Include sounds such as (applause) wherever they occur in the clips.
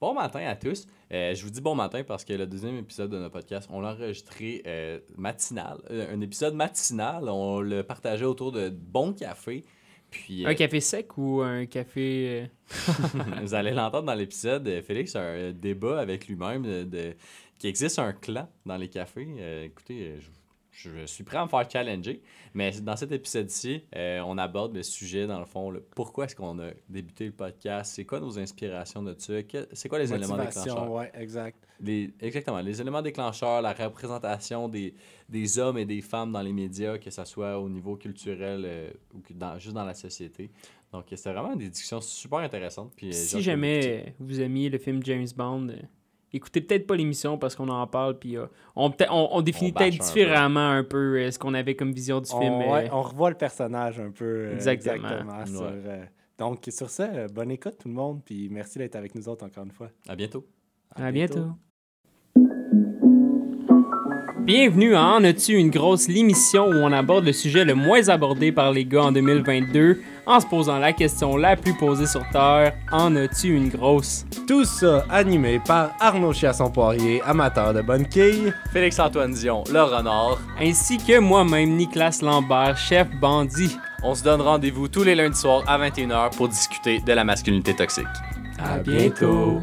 Bon matin à tous. Euh, je vous dis bon matin parce que le deuxième épisode de notre podcast, on l'a enregistré euh, matinal. Euh, un épisode matinal. On le partageait autour de bon café. Puis, Un café sec ou un café. (laughs) vous allez l'entendre dans l'épisode. Félix a un débat avec lui-même de, de- qu'il existe un clan dans les cafés. Écoutez, je, je suis prêt à me faire challenger. Mais dans cet épisode-ci, euh, on aborde le sujet, dans le fond, le pourquoi est-ce qu'on a débuté le podcast, c'est quoi nos inspirations de ça, c'est quoi les éléments déclencheurs? Ouais, exact. Les- exactement. Les éléments déclencheurs, la représentation des, des hommes et des femmes dans les médias, que ce soit au niveau culturel euh, ou dans, juste dans la société. Donc, c'était vraiment des discussions super intéressantes. Puis, euh, si jamais vous aimiez le film James Bond, écoutez peut-être pas l'émission parce qu'on en parle, puis euh, on, peut- on, on définit peut-être un peu. différemment un peu euh, ce qu'on avait comme vision du On, film. euh, ouais, on revoit le personnage un peu. euh, Exactement. exactement, sur, Ouais. euh, donc, sur ça, euh, bonne écoute tout le monde. Puis merci d'être avec nous autres encore une fois. À bientôt. À bientôt. Bienvenue à En as-tu une grosse l'émission où on aborde le sujet le moins abordé par les gars en 2022 en se posant la question la plus posée sur Terre En as-tu une grosse? Tout ça animé par Arnaud Chiasson-Poirier, amateur de bonne quille. Félix-Antoine Dion, le renard. ainsi que moi-même Nicolas Lambert, chef bandit. On se donne rendez-vous tous les lundis soirs à 21h pour discuter de la masculinité toxique. À bientôt.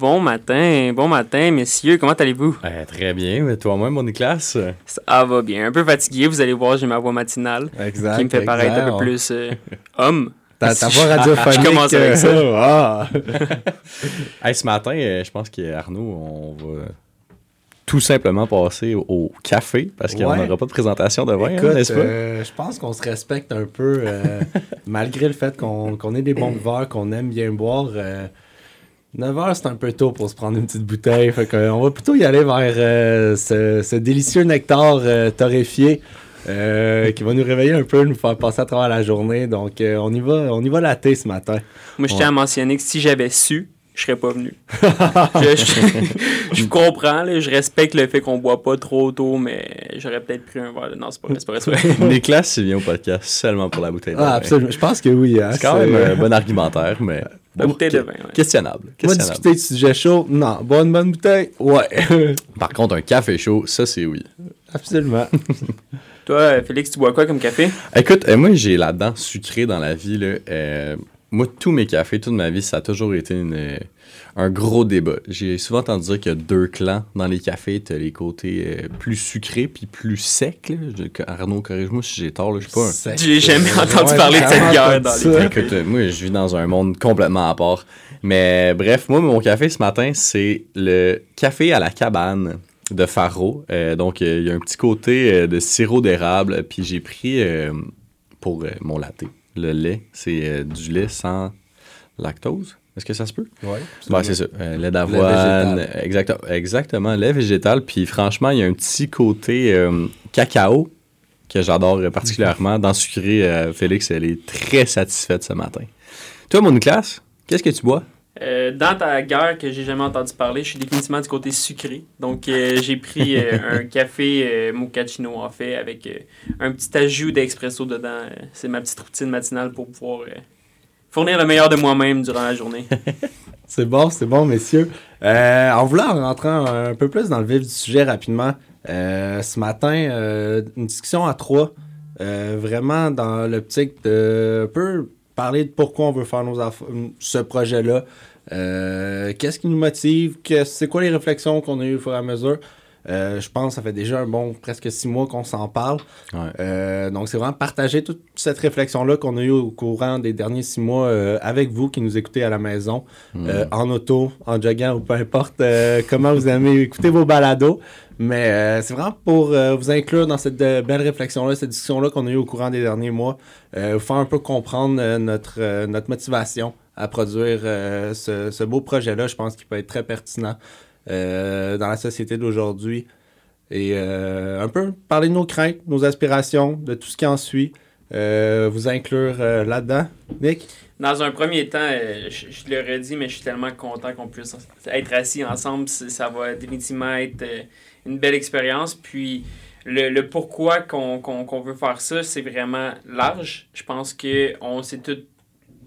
Bon matin, bon matin, messieurs, comment allez-vous? Eh, très bien, mais toi-même, mon Nicolas? Ça va bien, un peu fatigué, vous allez voir, j'ai ma voix matinale. Exact, qui me fait paraître un peu plus euh, homme. Ta, ta voix radiophonique. (laughs) je commence avec ça. Euh, ah! (laughs) ce matin, euh, je pense qu'Arnaud, on va tout simplement passer au café parce qu'on n'aura pas de présentation de vin, hein, n'est-ce pas? Je pense qu'on se respecte un peu, (laughs) malgré le fait qu'on qu est des bons (clears throat) buveurs, qu'on aime bien boire. 9h, c'est un peu tôt pour se prendre une petite bouteille. Euh, on va plutôt y aller vers euh, ce, délicieux nectar euh, torréfié qui va nous réveiller un peu, nous faire passer à travers la journée. Donc, on y va va latter ce matin. Moi, je tiens à mentionner que si j'avais su, je serais pas venu. je, comprends, je respecte le fait qu'on boit pas trop tôt, mais j'aurais peut-être pris un verre. Non, c'est pas vrai, c'est pas vrai. (laughs) Nicolas, au podcast seulement pour la bouteille. Ah, absolument. Je pense que oui. Hein, c'est quand même un bon argumentaire, mais... La bon, bouteille de vin, ouais. questionnable. Moi, discuter de sujet chaud, non. Boire une bonne bouteille, ouais. (laughs) Par contre, un café chaud, ça, c'est oui. Absolument. (laughs) Toi, Félix, tu bois quoi comme café? Écoute, euh, moi, j'ai la dent sucrée dans la vie. Là. Euh, moi, tous mes cafés, toute ma vie, ça a toujours été une, euh, un gros débat. J'ai souvent entendu dire qu'il y a deux clans dans les cafés. Tu as les côtés euh, plus sucrés puis plus secs. là. Je- Arnaud, corrige-moi si j'ai tort. là, Je suis pas un... Sec. J'ai jamais entendu Ouais, parler de cette guerre dans les Écoute, euh, moi, je vis dans un monde complètement à part. Mais bref, moi, mon café ce matin, c'est le café à la cabane de Faro. Euh, donc, euh, il y a un petit côté euh, de sirop d'érable. Puis j'ai pris euh, pour euh, mon latte le lait. C'est euh, du lait sans lactose. Est-ce que ça se peut? Ouais, Ouais, c'est ça. Euh, lait d'avoine. Exactement, exactement. Lait végétal. Puis franchement, il y a un petit côté euh, cacao que j'adore particulièrement. Dans sucré, Félix, elle est très satisfaite ce matin. Toi, mon classe, qu'est-ce que tu bois? Euh, dans ta guerre que j'ai jamais entendu parler, je suis définitivement du côté sucré. Donc, euh, (laughs) j'ai pris euh, un café mochaccino, en fait, avec un petit ajout d'expresso dedans. C'est ma petite routine matinale pour pouvoir fournir le meilleur de moi-même durant la journée. (laughs) C'est bon, c'est bon, messieurs. En voulant rentrer un peu plus dans le vif du sujet rapidement, ce matin, une discussion à trois, vraiment dans l'optique de un peu parler de pourquoi on veut faire nos ce projet-là. Euh, Qu'est-ce qui nous motive? C'est quoi les réflexions qu'on a eues au fur et à mesure? Euh, je pense que ça fait déjà un bon presque six mois qu'on s'en parle. Ouais. Euh, donc, c'est vraiment partager toute cette réflexion-là qu'on a eue au courant des derniers six mois euh, avec vous qui nous écoutez à la maison, euh, en auto, en jogging ou peu importe comment vous aimez (laughs) écouter vos balados. Mais c'est vraiment pour vous inclure dans cette belle réflexion-là, cette discussion-là qu'on a eue au courant des derniers mois, vous faire un peu comprendre notre, notre motivation à produire euh, ce, ce beau projet-là. Je pense qu'il peut être très pertinent euh, dans la société d'aujourd'hui. Et euh, un peu parler de nos craintes, nos aspirations, de tout ce qui en suit. Vous inclure là-dedans. Nick? Dans un premier temps, je, je le redis, mais je suis tellement content qu'on puisse être assis ensemble. Ça va définitivement être une belle expérience. Puis le, le pourquoi qu'on veut faire ça, c'est vraiment large. Je pense qu'on s'est tous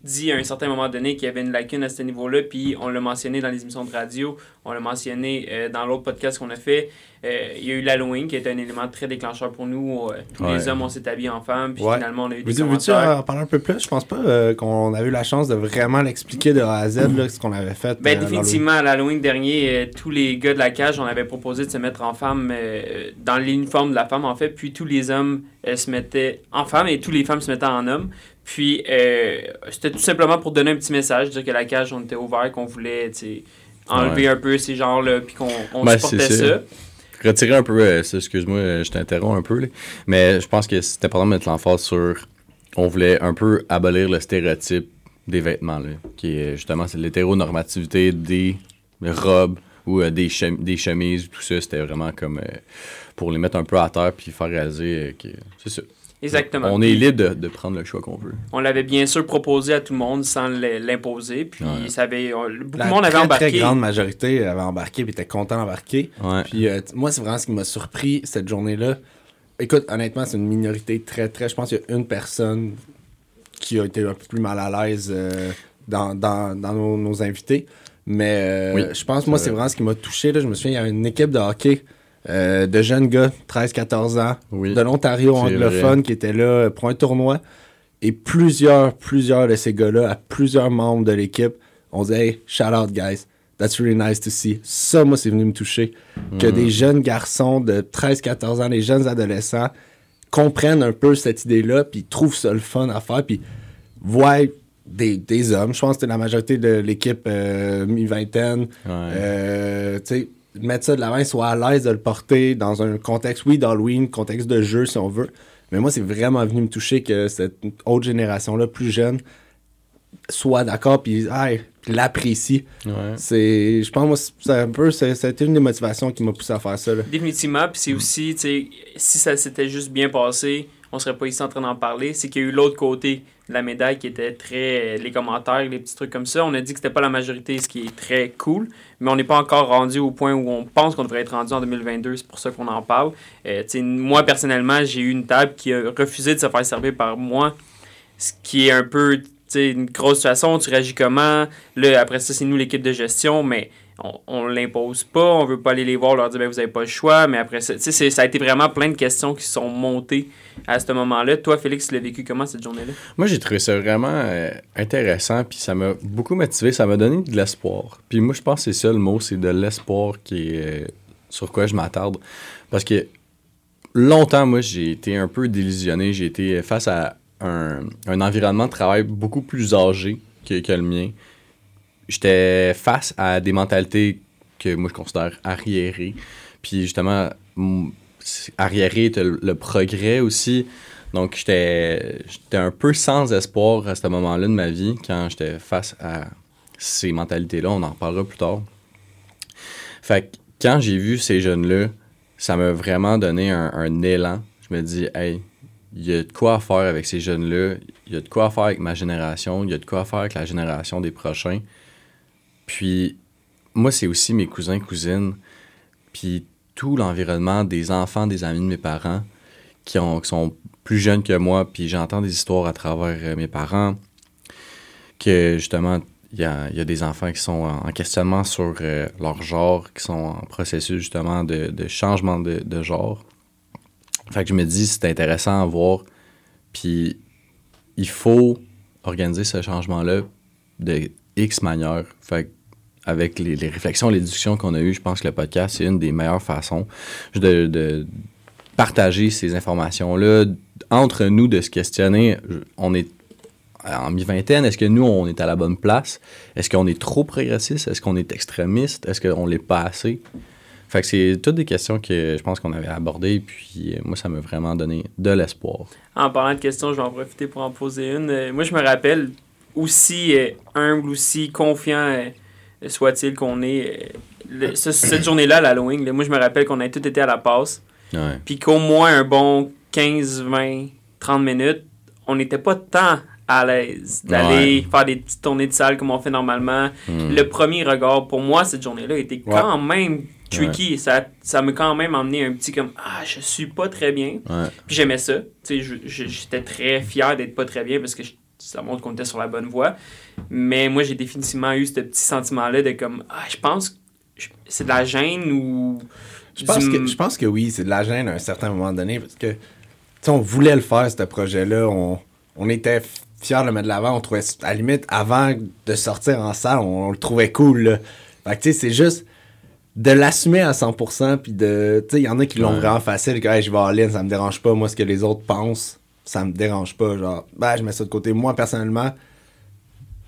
dit à un certain moment donné qu'il y avait une lacune à ce niveau-là, puis on l'a mentionné dans les émissions de radio, on l'a mentionné euh, dans l'autre podcast qu'on a fait. Euh, il y a eu l'Halloween qui est un élément très déclencheur pour nous. Euh, tous les Ouais. hommes, on s'est habillés en femmes, puis Ouais. finalement, on a eu des Veux-tu en parler un peu plus? Je pense pas euh, qu'on a eu la chance de vraiment l'expliquer de A à Z, là, ce qu'on avait fait. Ben, euh, définitivement, à l'Halloween dernier, euh, tous les gars de la cage, on avait proposé de se mettre en femme, euh, dans l'uniforme de la femme, en fait. Puis tous les hommes euh, se mettaient en femme et tous les femmes se mettaient en homme. Puis euh, c'était tout simplement pour donner un petit message, dire que la cage, on était ouvert, qu'on voulait enlever un peu ces genres-là, puis qu'on on Ben, supportait ça. ça. Retirer un peu, euh, ça, excuse-moi, je t'interromps un peu, là. mais je pense que c'était important de mettre l'emphase sur. On voulait un peu abolir le stéréotype des vêtements, là, qui est justement c'est l'hétéronormativité des robes ou euh, des, chemi- des chemises, tout ça. C'était vraiment comme euh, pour les mettre un peu à terre puis faire réaliser euh, que c'est ça. Exactement. On est libre de, de prendre le choix qu'on veut. On l'avait bien sûr proposé à tout le monde sans l'imposer. Puis Ouais. ça avait, on- beaucoup La de monde avait très, embarqué. très grande majorité avait embarqué et était content d'embarquer. Ouais. Puis euh, moi, c'est vraiment ce qui m'a surpris cette journée-là. Écoute, honnêtement, c'est une minorité très, très. Je pense qu'il y a une personne qui a été un peu plus mal à l'aise euh, dans, dans, dans nos, nos invités. Mais euh, Oui, je pense, moi, c'est c'est vrai. vraiment ce qui m'a touché. Là. Je me souviens, il y a une équipe de hockey euh, de jeunes gars, 13-14 ans, Oui. de l'Ontario anglophone, qui étaient là pour un tournoi. Et plusieurs, plusieurs de ces gars-là, à plusieurs membres de l'équipe, on dit Hey, shout out, guys. That's really nice to see. Ça, moi, c'est venu me toucher. Que des jeunes garçons de 13-14 ans, des jeunes adolescents, comprennent un peu cette idée-là, puis trouvent ça le fun à faire, puis voient des, des hommes. Je pense que c'était la majorité de l'équipe euh, mi-vingtaine. Ouais. Euh, tu sais, mettre ça de l'avant, ils soient à l'aise de le porter dans un contexte, oui, d'Halloween, contexte de jeu, si on veut. Mais moi, c'est vraiment venu me toucher que cette autre génération-là, plus jeune, soit d'accord, puis hey, l'apprécie. Ouais. C'est, je pense, moi, c'est un peu, c'est- ça a été une des motivations qui m'a poussé à faire ça. Là. Définitivement, puis c'est aussi, tu sais, si ça s'était juste bien passé, on serait pas ici en train d'en parler. C'est qu'il y a eu l'autre côté la médaille qui était très. les commentaires, les petits trucs comme ça. On a dit que c'était pas la majorité, ce qui est très cool, mais on n'est pas encore rendu au point où on pense qu'on devrait être rendu en 2022. C'est pour ça qu'on en parle. Euh, moi, personnellement, j'ai eu une table qui a refusé de se faire servir par moi, ce qui est un peu. une grosse façon, tu réagis comment? Là, après ça, c'est nous l'équipe de gestion, mais on, on l'impose pas, on veut pas aller les voir, leur dire ben, vous avez pas le choix, mais après ça, ça a été vraiment plein de questions qui sont montées à ce moment-là. Toi, Félix, tu l'as vécu comment cette journée-là? Moi, j'ai trouvé ça vraiment euh, intéressant, puis ça m'a beaucoup motivé, ça m'a donné de l'espoir. Puis moi, je pense que c'est ça le mot, c'est de l'espoir qui euh, sur quoi je m'attarde. Parce que longtemps, moi, j'ai été un peu délusionné, j'ai été face à un, un environnement de travail beaucoup plus âgé que, que le mien. J'étais face à des mentalités que moi, je considère arriérées. Puis justement, arriéré, t'as le, progrès aussi. Donc, j'étais un peu sans espoir à ce moment-là de ma vie quand j'étais face à ces mentalités-là. On en reparlera plus tard. Fait que quand j'ai vu ces jeunes-là, ça m'a vraiment donné un, un élan. Je me dis, hey, il y a de quoi faire avec ces jeunes-là. Il y a de quoi faire avec ma génération. Il y a de quoi faire avec la génération des prochains. Puis, moi, c'est aussi mes cousins, cousines. Puis, tout l'environnement des enfants, des amis de mes parents qui, ont, qui sont plus jeunes que moi. Puis, j'entends des histoires à travers euh, mes parents que, justement, il y a, y a des enfants qui sont en questionnement sur euh, leur genre, qui sont en processus, justement, de, de changement de, de genre. Fait que je me dis, c'est intéressant à voir. Puis, il faut organiser ce changement-là de X manière. Fait avec les, réflexions, les discussions qu'on a eues, je pense que le podcast, c'est une des meilleures façons de, de partager ces informations-là entre nous, de se questionner. On est en mi-vingtaine, est-ce que nous, on est à la bonne place? Est-ce qu'on est trop progressiste? Est-ce qu'on est extrémiste? Est-ce qu'on l'est pas assez? Fait que c'est toutes des questions que je pense qu'on avait abordées, puis euh, moi, ça m'a vraiment donné de l'espoir. En parlant de questions, je vais en profiter pour en poser une. Euh, moi, je me rappelle, aussi euh, humble, aussi confiant euh, soit-il qu'on est, euh, le- ce- cette journée-là, à l'Halloween, là, moi, je me rappelle qu'on a tous été à la passe. Puis qu'au moins un bon 15, 20, 30 minutes, on n'était pas tant à l'aise d'aller faire des petites tournées de salle comme on fait normalement. Hmm. Le premier regard, pour moi, cette journée-là, était Ouais. quand même tricky. Ça, ça m'a quand même emmené un petit comme Ah, je suis pas très bien. Puis j'aimais ça. Tu sais, je- je- j'étais très fier d'être pas très bien parce que je- ça montre qu'on était sur la bonne voie. Mais moi, j'ai définitivement eu ce petit sentiment-là de comme, ah, je pense que c'est de la gêne ou. Je pense, du- que, je pense que oui, c'est de la gêne à un certain moment donné parce que, tu sais, on voulait le faire, ce projet-là. On, on était fiers de le mettre de l'avant. On trouvait, à la limite, avant de sortir en salle, on, on le trouvait cool, là. Fait que, tu sais, c'est juste de l'assumer à 100%, puis de, tu sais, il y en a qui l'ont Ouais. vraiment facile, que, hey, je vais en ligne, ça me dérange pas, moi, ce que les autres pensent, ça me dérange pas, genre, ben, je mets ça de côté. Moi, personnellement,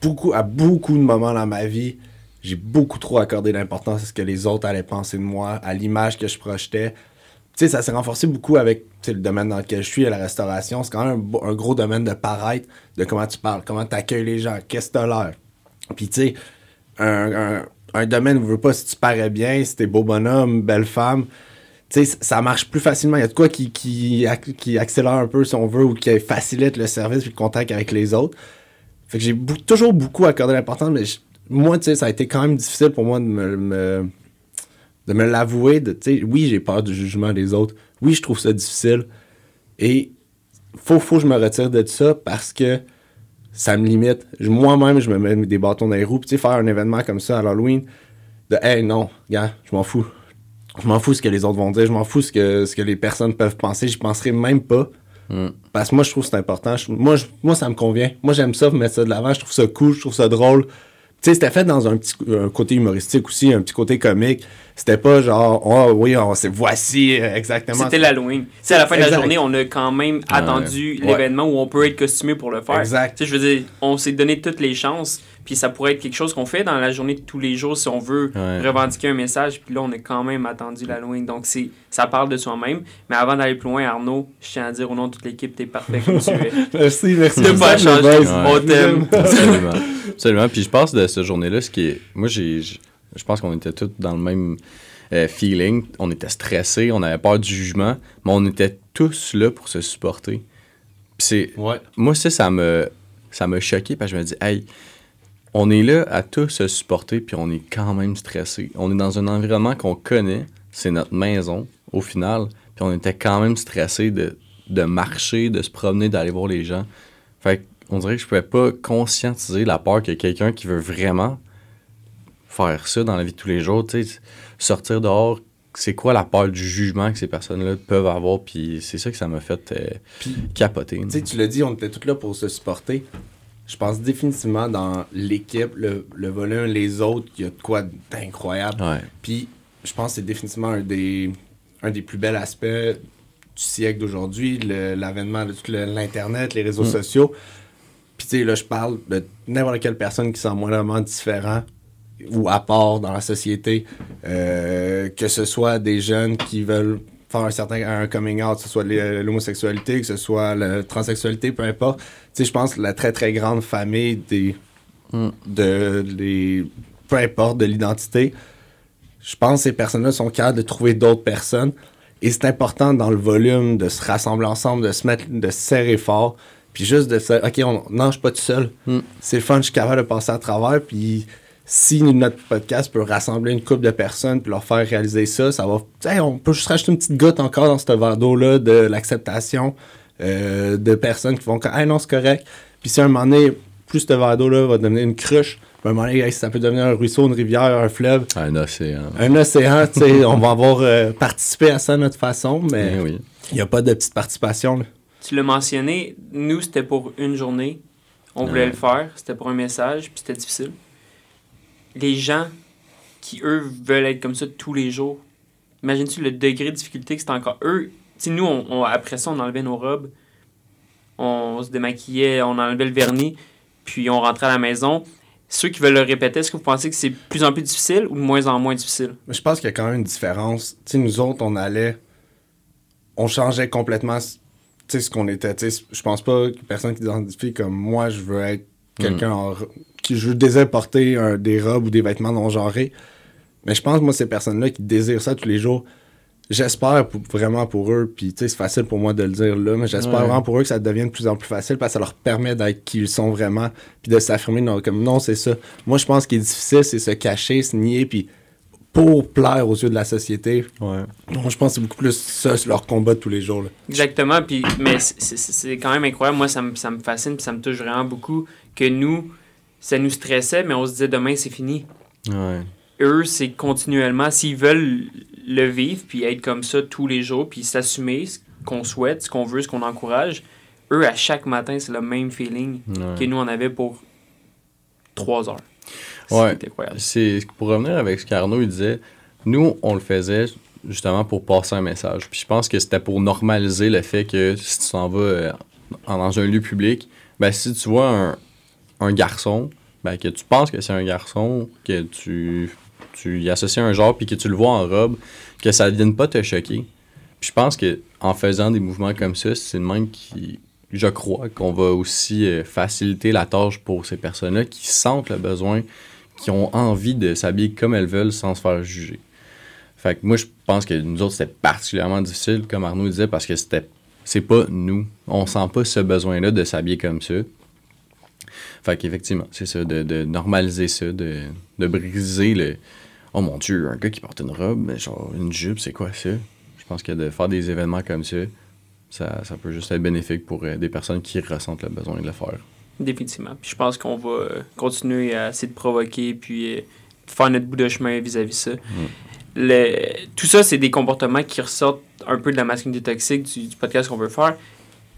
beaucoup, à beaucoup de moments dans ma vie, j'ai beaucoup trop accordé d'importance à ce que les autres allaient penser de moi, à l'image que je projetais. Tu sais, ça s'est renforcé beaucoup avec tu le domaine dans lequel je suis, à la restauration. C'est quand même un, gros domaine de paraître, de comment tu parles, comment tu accueilles les gens, qu'est-ce que t'as l'air. Puis tu sais, un, un- domaine où veux pas si tu parais bien, si t'es beau bonhomme, belle femme, tu ça marche plus facilement. Il y a de quoi qui, qui, qui accélère un peu, si on veut, ou qui facilite le service et le contact avec les autres. Fait que j'ai toujours beaucoup accordé l'importance, mais moi, tu sais, ça a été quand même difficile pour moi de me, de me l'avouer. tu sais, Oui, j'ai peur du jugement des autres. Oui, je trouve ça difficile. Et faut, faut que je me retire de ça parce que ça me limite. Moi-même, je me mets des bâtons dans les roues. Puis, tu sais, faire un événement comme ça à l'Halloween, de hey, non, gars, je m'en fous. Je m'en fous ce que les autres vont dire. Je m'en fous ce que, ce que les personnes peuvent penser. J'y penserai même pas. Mm. Parce que moi, je trouve que c'est important. Je- moi, je- moi, ça me convient. Moi, j'aime ça, mettre ça de l'avant. Je trouve ça cool, je trouve ça drôle. Tu sais, c'était fait dans un petit un côté humoristique aussi, un petit côté comique. C'était pas genre, oh oui, on, c'est voici euh, exactement. C'était l'Halloween. Sais, à la fin de la journée, on a quand même attendu l'événement où on peut être costumé pour le faire. Exact. Tu sais, je veux dire, on s'est donné toutes les chances, puis ça pourrait être quelque chose qu'on fait dans la journée de tous les jours si on veut Ouais. revendiquer un message, puis là, on a quand même attendu l'Halloween. Donc, c'est, ça parle de soi-même. Mais avant d'aller plus loin, Arnaud, je tiens à dire au nom de toute l'équipe, t'es parfait comme tu es. (laughs) Merci, merci. Tu pas Ça, changer. On t'aime. Absolument. Absolument. Puis je pense de cette journée-là, ce qui est. Moi, j'ai. Je pense qu'on était tous dans le même euh, feeling. On était stressés, on avait peur du jugement, mais on était tous là pour se supporter. Puis c'est. Ouais. Moi, ça, ça me. Ça m'a choqué parce que je me dis, hey, on est là à tous se supporter, puis on est quand même stressé. On est dans un environnement qu'on connaît, c'est notre maison, au final, puis on était quand même stressé de, de marcher, de se promener, d'aller voir les gens. Fait on dirait que je pouvais pas conscientiser la peur que quelqu'un qui veut vraiment faire ça dans la vie de tous les jours, tu sais, sortir dehors, c'est quoi la peur du jugement que ces personnes-là peuvent avoir, puis c'est ça que ça m'a fait euh, capoter. Tu sais, tu l'as dit, on était tous là pour se supporter. Je pense définitivement dans l'équipe, le, le volume, les autres, il y a de quoi d'incroyable. Ouais. Puis, je pense que c'est définitivement un des, un des plus bels aspects du siècle d'aujourd'hui, l'avènement de tout le- l'Internet, les réseaux Mm. sociaux. Puis, tu sais, là, je parle de n'importe quelle personne qui sent moindrement différent ou à part dans la société, euh, que ce soit des jeunes qui veulent faire un certain un coming out, que ce soit les- l'homosexualité, que ce soit la transsexualité, peu importe. Tu sais, je pense que la très très grande famille des Mm. de les peu importe de l'identité, je pense que ces personnes-là sont capables de trouver d'autres personnes. Et c'est important dans le volume de se rassembler ensemble, de se mettre, de se serrer fort, puis juste de se dire, OK, on, non, je suis pas tout seul. Mm. C'est le fun, je suis capable de passer à travers, puis si notre podcast peut rassembler une couple de personnes puis leur faire réaliser ça, ça va. Hey, on peut juste rajouter une petite goutte encore dans ce verre d'eau-là de l'acceptation euh, de personnes qui vont dire Hey, non, c'est correct. Puis si à un moment donné, plus ce verre d'eau-là va devenir une cruche, puis à un moment donné, hey, ça peut devenir un ruisseau, une rivière, un fleuve, Un océan. un océan, tu sais, on va avoir euh, participé à ça à notre façon, mais Eh oui. il n'y a pas de petite participation. là. Tu l'as mentionné, nous, c'était pour une journée. On voulait Ouais. le faire, c'était pour un message, puis c'était difficile. Les gens qui, eux, veulent être comme ça tous les jours, imagines-tu le degré de difficulté que c'est encore. Eux, tu sais, nous, on, on- après ça, on enlevait nos robes, on se démaquillait, on enlevait le vernis, puis on rentrait à la maison. Ceux qui veulent le répéter, est-ce que vous pensez que c'est de plus en plus difficile ou de moins en moins difficile? Mais je pense qu'il y a quand même une différence. Tu sais, nous autres, on allait. On changeait complètement tu sais, ce qu'on était. Tu sais, je pense pas que personne qui s'identifie comme moi, je veux être quelqu'un en qui je désire porter un- des robes ou des vêtements non genrés. Mais je pense, moi, ces personnes-là qui désirent ça tous les jours, j'espère vraiment pour eux, puis tu sais, c'est facile pour moi de le dire là, mais j'espère Ouais. vraiment pour eux que ça devienne de plus en plus facile parce que ça leur permet d'être qui ils sont vraiment, puis de s'affirmer non, comme non, c'est ça. Moi, je pense qu'il est difficile, c'est se cacher, se nier, puis pour plaire aux yeux de la société. Ouais. Moi, je pense que c'est beaucoup plus ça, c'est leur combat de tous les jours. là. Exactement, puis, mais c'est quand même incroyable. Moi, ça me, ça me fascine, puis ça me touche vraiment beaucoup que nous, ça nous stressait, mais on se disait demain, c'est fini. Ouais. Eux, c'est continuellement, s'ils veulent le vivre, puis être comme ça tous les jours, puis s'assumer ce qu'on souhaite, ce qu'on veut, ce qu'on encourage, eux, à chaque matin, c'est le même feeling Ouais. que nous, on avait pour trois heures. Ouais. C'est pour revenir avec ce qu'Arnaud il disait, nous on le faisait justement pour passer un message. Puis je pense que c'était pour normaliser le fait que si tu s'en vas euh, dans un lieu public, ben si tu vois un, un garçon, ben que tu penses que c'est un garçon, que tu tu y associes un genre puis que tu le vois en robe, que ça ne vienne pas te choquer. Puis je pense que en faisant des mouvements comme ça, c'est le même qui je crois qu'on va aussi euh, faciliter la tâche pour ces personnes-là qui sentent le besoin qui ont envie de s'habiller comme elles veulent sans se faire juger. Fait que moi, je pense que nous autres, c'était particulièrement difficile, comme Arnaud disait, parce que c'était c'est pas nous. On sent pas ce besoin-là de s'habiller comme ça. Fait qu'effectivement, c'est ça, de, de normaliser ça, de, de briser le Oh mon Dieu, un gars qui porte une robe, mais genre une jupe, c'est quoi ça? Je pense que de faire des événements comme ça, ça, ça peut juste être bénéfique pour euh, des personnes qui ressentent le besoin de le faire. Définitivement. Puis je pense qu'on va euh, continuer à essayer de provoquer puis euh, faire notre bout de chemin vis-à-vis ça. Le- tout ça, c'est des comportements qui ressortent un peu de la masculinité toxique du, du podcast qu'on veut faire.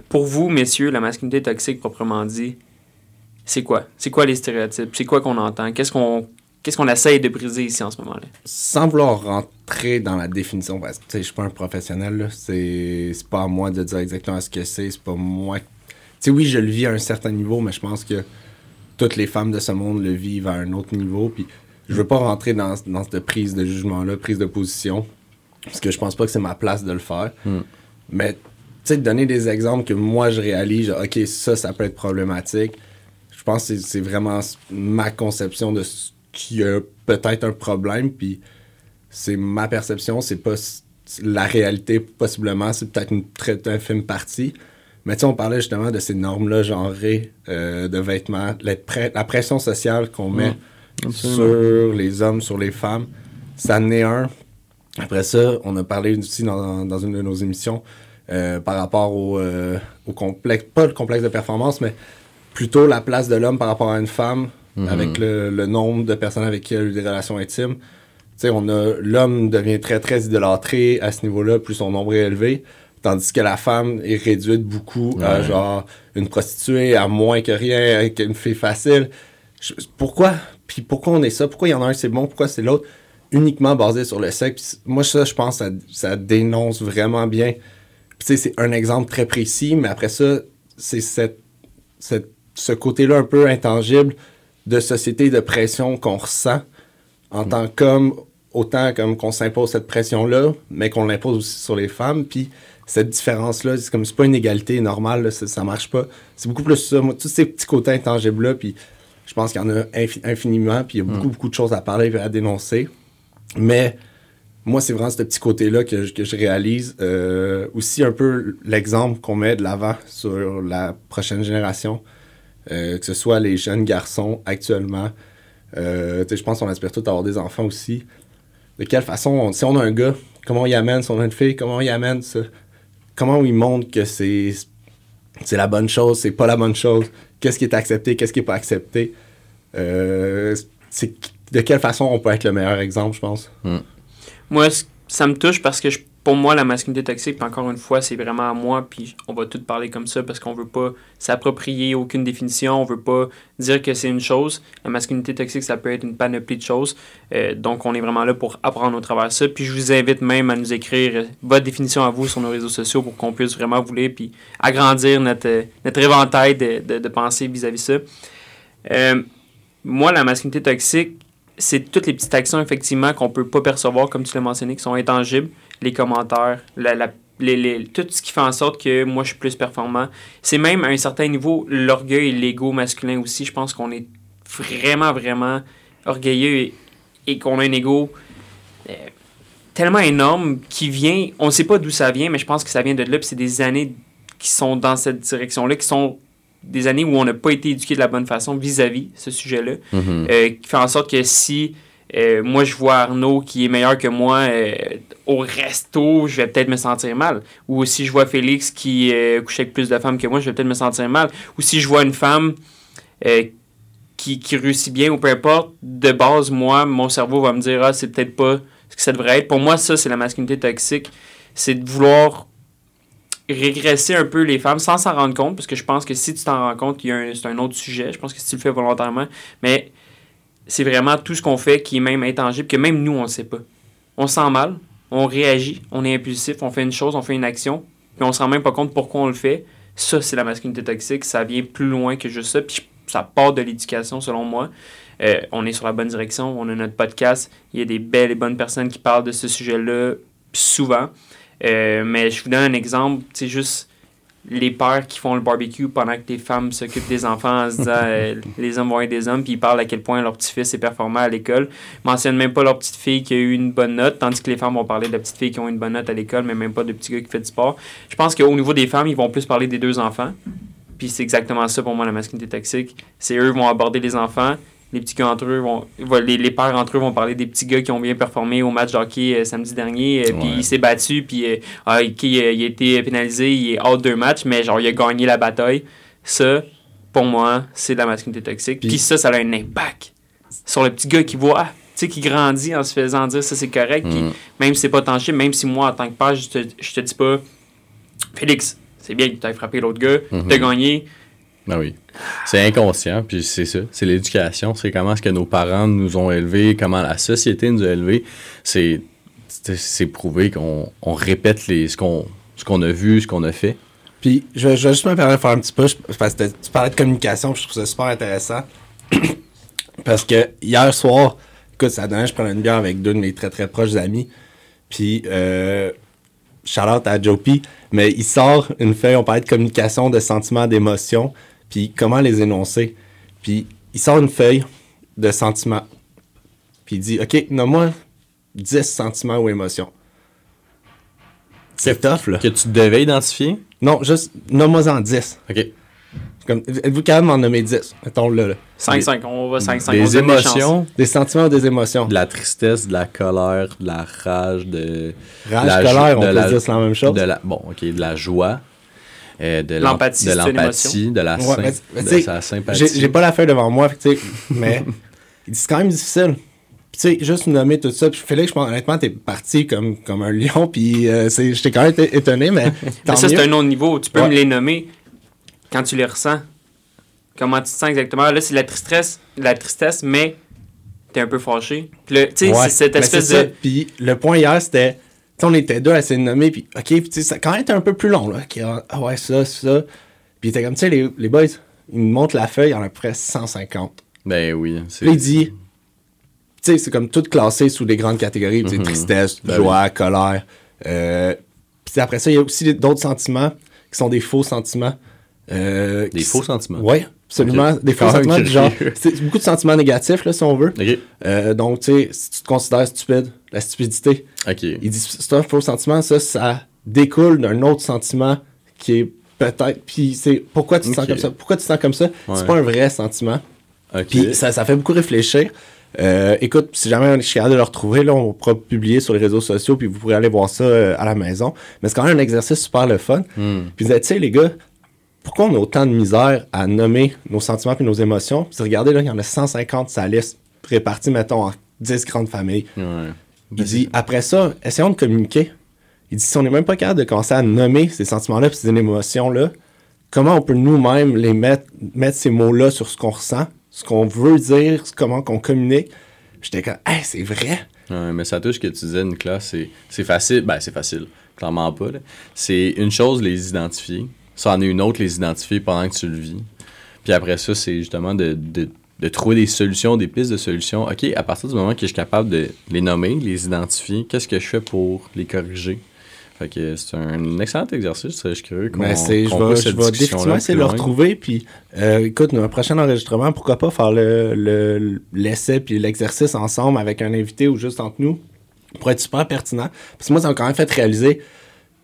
Pour vous, messieurs, la masculinité toxique proprement dit, c'est quoi? C'est quoi les stéréotypes? C'est quoi qu'on entend? Qu'est-ce qu'on qu'est-ce qu'on essaye de briser ici en ce moment-là? Sans vouloir rentrer dans la définition, parce que tu sais, je suis pas un professionnel, là. c'est c'est pas à moi de dire exactement ce que c'est, c'est pas moi. Tu sais, oui, je le vis à un certain niveau, mais je pense que toutes les femmes de ce monde le vivent à un autre niveau. Puis je veux pas rentrer dans, dans cette prise de jugement-là, prise de position, parce que je pense pas que c'est ma place de le faire. Mm. Mais tu sais, donner des exemples que moi je réalise, genre, ok, ça, ça peut être problématique. Je pense que c'est- vraiment ma conception de ce qui a peut-être un problème, puis c'est ma perception, c'est pas la réalité, possiblement, c'est peut-être une très infime partie. Mais tu sais, on parlait justement de ces normes-là genrées euh, de vêtements, la, pre- la pression sociale qu'on met sur les hommes, sur les femmes. Ça en est un. Après ça, on a parlé aussi dans, dans une de nos émissions euh, par rapport au, euh, au complexe, pas le complexe de performance, mais plutôt la place de l'homme par rapport à une femme, Mhm. avec le, le nombre de personnes avec qui il a eu des relations intimes. Tu sais, on a l'homme devient très très idolâtré à ce niveau-là, plus son nombre est élevé, tandis que la femme est réduite beaucoup à genre une prostituée, à moins que rien, qu'une fille facile. Je- pourquoi? Puis pourquoi on est ça? Pourquoi il y en a un c'est bon, pourquoi c'est l'autre? Uniquement basé sur le sexe. Puis Moi ça, je pense, ça, ça dénonce vraiment bien. Puis tu sais, c'est un exemple très précis, mais après ça, c'est cette, cette- ce côté-là un peu intangible de société de pression qu'on ressent en tant qu'homme, autant comme qu'on s'impose cette pression-là, mais qu'on l'impose aussi sur les femmes. Puis cette différence-là, c'est comme c'est pas une égalité normale, là, ça, ça marche pas. C'est beaucoup plus ça. Moi, tous ces petits côtés intangibles-là, puis je pense qu'il y en a infi- infiniment, puis il y a beaucoup, beaucoup de choses à parler et à dénoncer. Mais moi, c'est vraiment ce petit côté-là que, je- que je réalise. Euh, aussi, un peu l'exemple qu'on met de l'avant sur la prochaine génération, euh, que ce soit les jeunes garçons actuellement. Euh, je pense qu'on aspire tous à avoir des enfants aussi. De quelle façon, on- si on a un gars, comment on y amène, si on a une fille, comment on y amène ça? Comment on montre que c'est la bonne chose, c'est pas la bonne chose, qu'est-ce qui est accepté, qu'est-ce qui est pas accepté? Euh, de quelle façon on peut être le meilleur exemple, je pense. Moi, c- ça me touche parce que je- pour moi, la masculinité toxique, encore une fois, c'est vraiment à moi, puis on va tout parler comme ça parce qu'on veut pas s'approprier aucune définition, on veut pas dire que c'est une chose. La masculinité toxique, ça peut être une panoplie de choses. Euh, donc, on est vraiment là pour apprendre au travers de ça. Puis, je vous invite même à nous écrire euh, votre définition à vous sur nos réseaux sociaux pour qu'on puisse vraiment vous lire, agrandir notre, euh, notre éventail de, de, pensées vis-à-vis ça. Moi, la masculinité toxique, c'est toutes les petites actions, effectivement, qu'on peut pas percevoir, comme tu l'as mentionné, qui sont intangibles. Les commentaires, la, la- les, les- tout ce qui fait en sorte que moi, je suis plus performant. C'est même, à un certain niveau, l'orgueil et l'ego masculin aussi. Je pense qu'on est vraiment, vraiment orgueilleux et, et qu'on a un ego euh, tellement énorme qui vient... On sait pas d'où ça vient, mais je pense que ça vient de là. Puis c'est des années qui sont dans cette direction-là, qui sont des années où on n'a pas été éduqué de la bonne façon vis-à-vis ce sujet-là. Mhm. Euh, qui fait en sorte que si euh, moi, je vois Arnaud qui est meilleur que moi euh, au resto, je vais peut-être me sentir mal. Ou si je vois Félix qui euh, couche avec plus de femmes que moi, je vais peut-être me sentir mal. Ou si je vois une femme euh, qui, qui réussit bien ou peu importe, de base, moi, mon cerveau va me dire Ah, c'est peut-être pas ce que ça devrait être. Pour moi, ça, c'est la masculinité toxique. C'est de vouloir régresser un peu les femmes sans s'en rendre compte, parce que je pense que si tu t'en rends compte, c'est un autre sujet. Je pense que si tu le fais volontairement, mais c'est vraiment tout ce qu'on fait qui est même intangible, que même nous, on ne sait pas. On se sent mal, on réagit, on est impulsif, on fait une chose, on fait une action, puis on se rend même pas compte pourquoi on le fait. Ça, c'est la masculinité toxique. Ça vient plus loin que juste ça, puis ça part de l'éducation, selon moi. Euh, on est sur la bonne direction, on a notre podcast, il y a des belles et bonnes personnes qui parlent de ce sujet-là souvent. Euh, mais je vous donne un exemple, c'est juste les pères qui font le barbecue pendant que les femmes s'occupent des enfants en se disant (laughs) euh, les hommes vont être des hommes, puis ils parlent à quel point leur petit-fils est performant à l'école. Ils mentionnent même pas leur petite fille qui a eu une bonne note, tandis que les femmes vont parler de la petite fille qui ont une bonne note à l'école, mais même pas de petit gars qui fait du sport. Je pense qu'au niveau des femmes, ils vont plus parler des deux enfants. Puis c'est exactement ça pour moi, la masculinité toxique. C'est eux qui vont aborder les enfants. Les petits gars entre eux vont. Les, les pères entre eux vont parler des petits gars qui ont bien performé au match de hockey euh, samedi dernier. euh, Puis il s'est battu. Puis euh, ah, il, a, il a été pénalisé. Il est out deux matchs. Mais genre, il a gagné la bataille. Ça, pour moi, c'est de la masculinité toxique. Puis, ça, ça a un impact sur le petit gars qui voit. ah, tu sais, qui grandit en se faisant dire ça, c'est correct. Puis Mm. même si c'est pas tangible, même si moi, en tant que père, je te, je te dis pas, Félix, c'est bien que tu aies frappé l'autre gars, Mhm. t'as gagné. Ben oui. C'est inconscient, puis c'est ça. C'est l'éducation. C'est comment est-ce que nos parents nous ont élevés, comment la société nous a élevés. C'est, c'est, prouvé qu'on on répète les, ce, qu'on, ce qu'on a vu, ce qu'on a fait. Puis, je, je vais juste me permettre de faire un petit push, parce que tu parlais de communication, puis je trouve ça super intéressant. (coughs) parce que hier soir, écoute, ça donnait, je prenais une bière avec deux de mes très très proches amis. Puis, euh, shout out à Joe P, mais il sort une feuille, on parlait de communication, de sentiments, d'émotions, puis comment les énoncer? Puis, il sort une feuille de sentiments. Puis, il dit, OK, nomme-moi 10 sentiments ou émotions. C'est tough, là. Que tu devais identifier? Non, juste nomme-moi-en 10. OK. Comme, êtes-vous capable de m'en nommer 10? Mettons-le, là. 5-5, on va 5-5. on Des chances. émotions, Des sentiments ou des émotions? de la tristesse, de la colère, de la rage, de. Rage, la colère, on de peut la- dire c'est la même chose. De la, bon, OK, de la joie. Euh, de l'em- L'empathie, de c'est une l'empathie, de la, Ouais, mais- mais de sa sympathie. J'ai j'ai pas la feuille devant moi, fait mais (laughs) c'est quand même difficile. Puis, tu sais, juste nommer tout ça. Puis, Félix, je pense, honnêtement, t'es parti comme, comme un lion, puis euh, c'est- j'étais quand même étonné, mais (laughs) tant Mais ça, mieux. c'est un autre niveau. Tu peux Ouais. me les nommer quand tu les ressens. Comment tu te sens exactement. Là, c'est de la tristesse, de la tristesse, mais t'es un peu fâché. Tu sais, Ouais, c'est cette espèce de. Puis le point hier, c'était. On était deux à essayer de nommer, puis OK, puis ça a quand même été un peu plus long, là. OK, ah ouais, ça, ça. Puis il était comme, tu sais, les, les boys, ils me montrent la feuille, il y en a à peu près 150. Ben oui. Puis il dit, tu sais, c'est comme tout classé sous des grandes catégories, tu sais, Mhm. tristesse, Ben joie, colère. Euh, puis après ça, il y a aussi d'autres sentiments qui sont des faux sentiments. Euh, Des faux sentiments. Oui, absolument. Des faux Quand sentiments du genre. C'est beaucoup de sentiments négatifs, là, si on veut. Euh, donc, tu sais, si tu te considères stupide, la stupidité, OK. il dit c'est un faux sentiment, ça, ça découle d'un autre sentiment qui est peut-être. Puis c'est pourquoi tu te sens comme ça Pourquoi tu te sens comme ça? Ouais. C'est pas un vrai sentiment. Puis ça, ça fait beaucoup réfléchir. Euh, écoute, si jamais je suis capable de le retrouver, là, on pourra publier sur les réseaux sociaux, puis vous pourrez aller voir ça euh, à la maison. Mais c'est quand même un exercice super le fun. Hmm. Puis vous êtes, tu sais, les gars, pourquoi on a autant de misère à nommer nos sentiments et nos émotions? Puis regardez, là, il y en a 150 sur la liste, répartis, mettons, en 10 grandes familles. Ouais. Il dit, après ça, essayons de communiquer. Il dit, si on n'est même pas capable de commencer à nommer ces sentiments-là et ces émotions-là, comment on peut nous-mêmes les mettre, mettre ces mots-là sur ce qu'on ressent, ce qu'on veut dire, comment qu'on communique? J'étais comme, hey, c'est vrai. Ouais, mais ça touche ce que tu disais, Nicolas, c'est, facile. Ben, c'est facile. Clairement pas. C'est une chose, les identifier. Ça en est une autre, les identifier pendant que tu le vis. Puis après ça, c'est justement de, de, de trouver des solutions, des pistes de solutions. OK, à partir du moment que je suis capable de les nommer, les identifier, qu'est-ce que je fais pour les corriger? Fait que c'est un excellent exercice. Je suis curieux qu'on, c'est, je vais, pousse je cette vais définitivement essayer de le retrouver. Puis, euh, écoute, un prochain enregistrement, pourquoi pas faire le, le- l'essai puis l'exercice ensemble avec un invité ou juste entre nous pour être super pertinent. Parce que moi, ça m'a quand même fait réaliser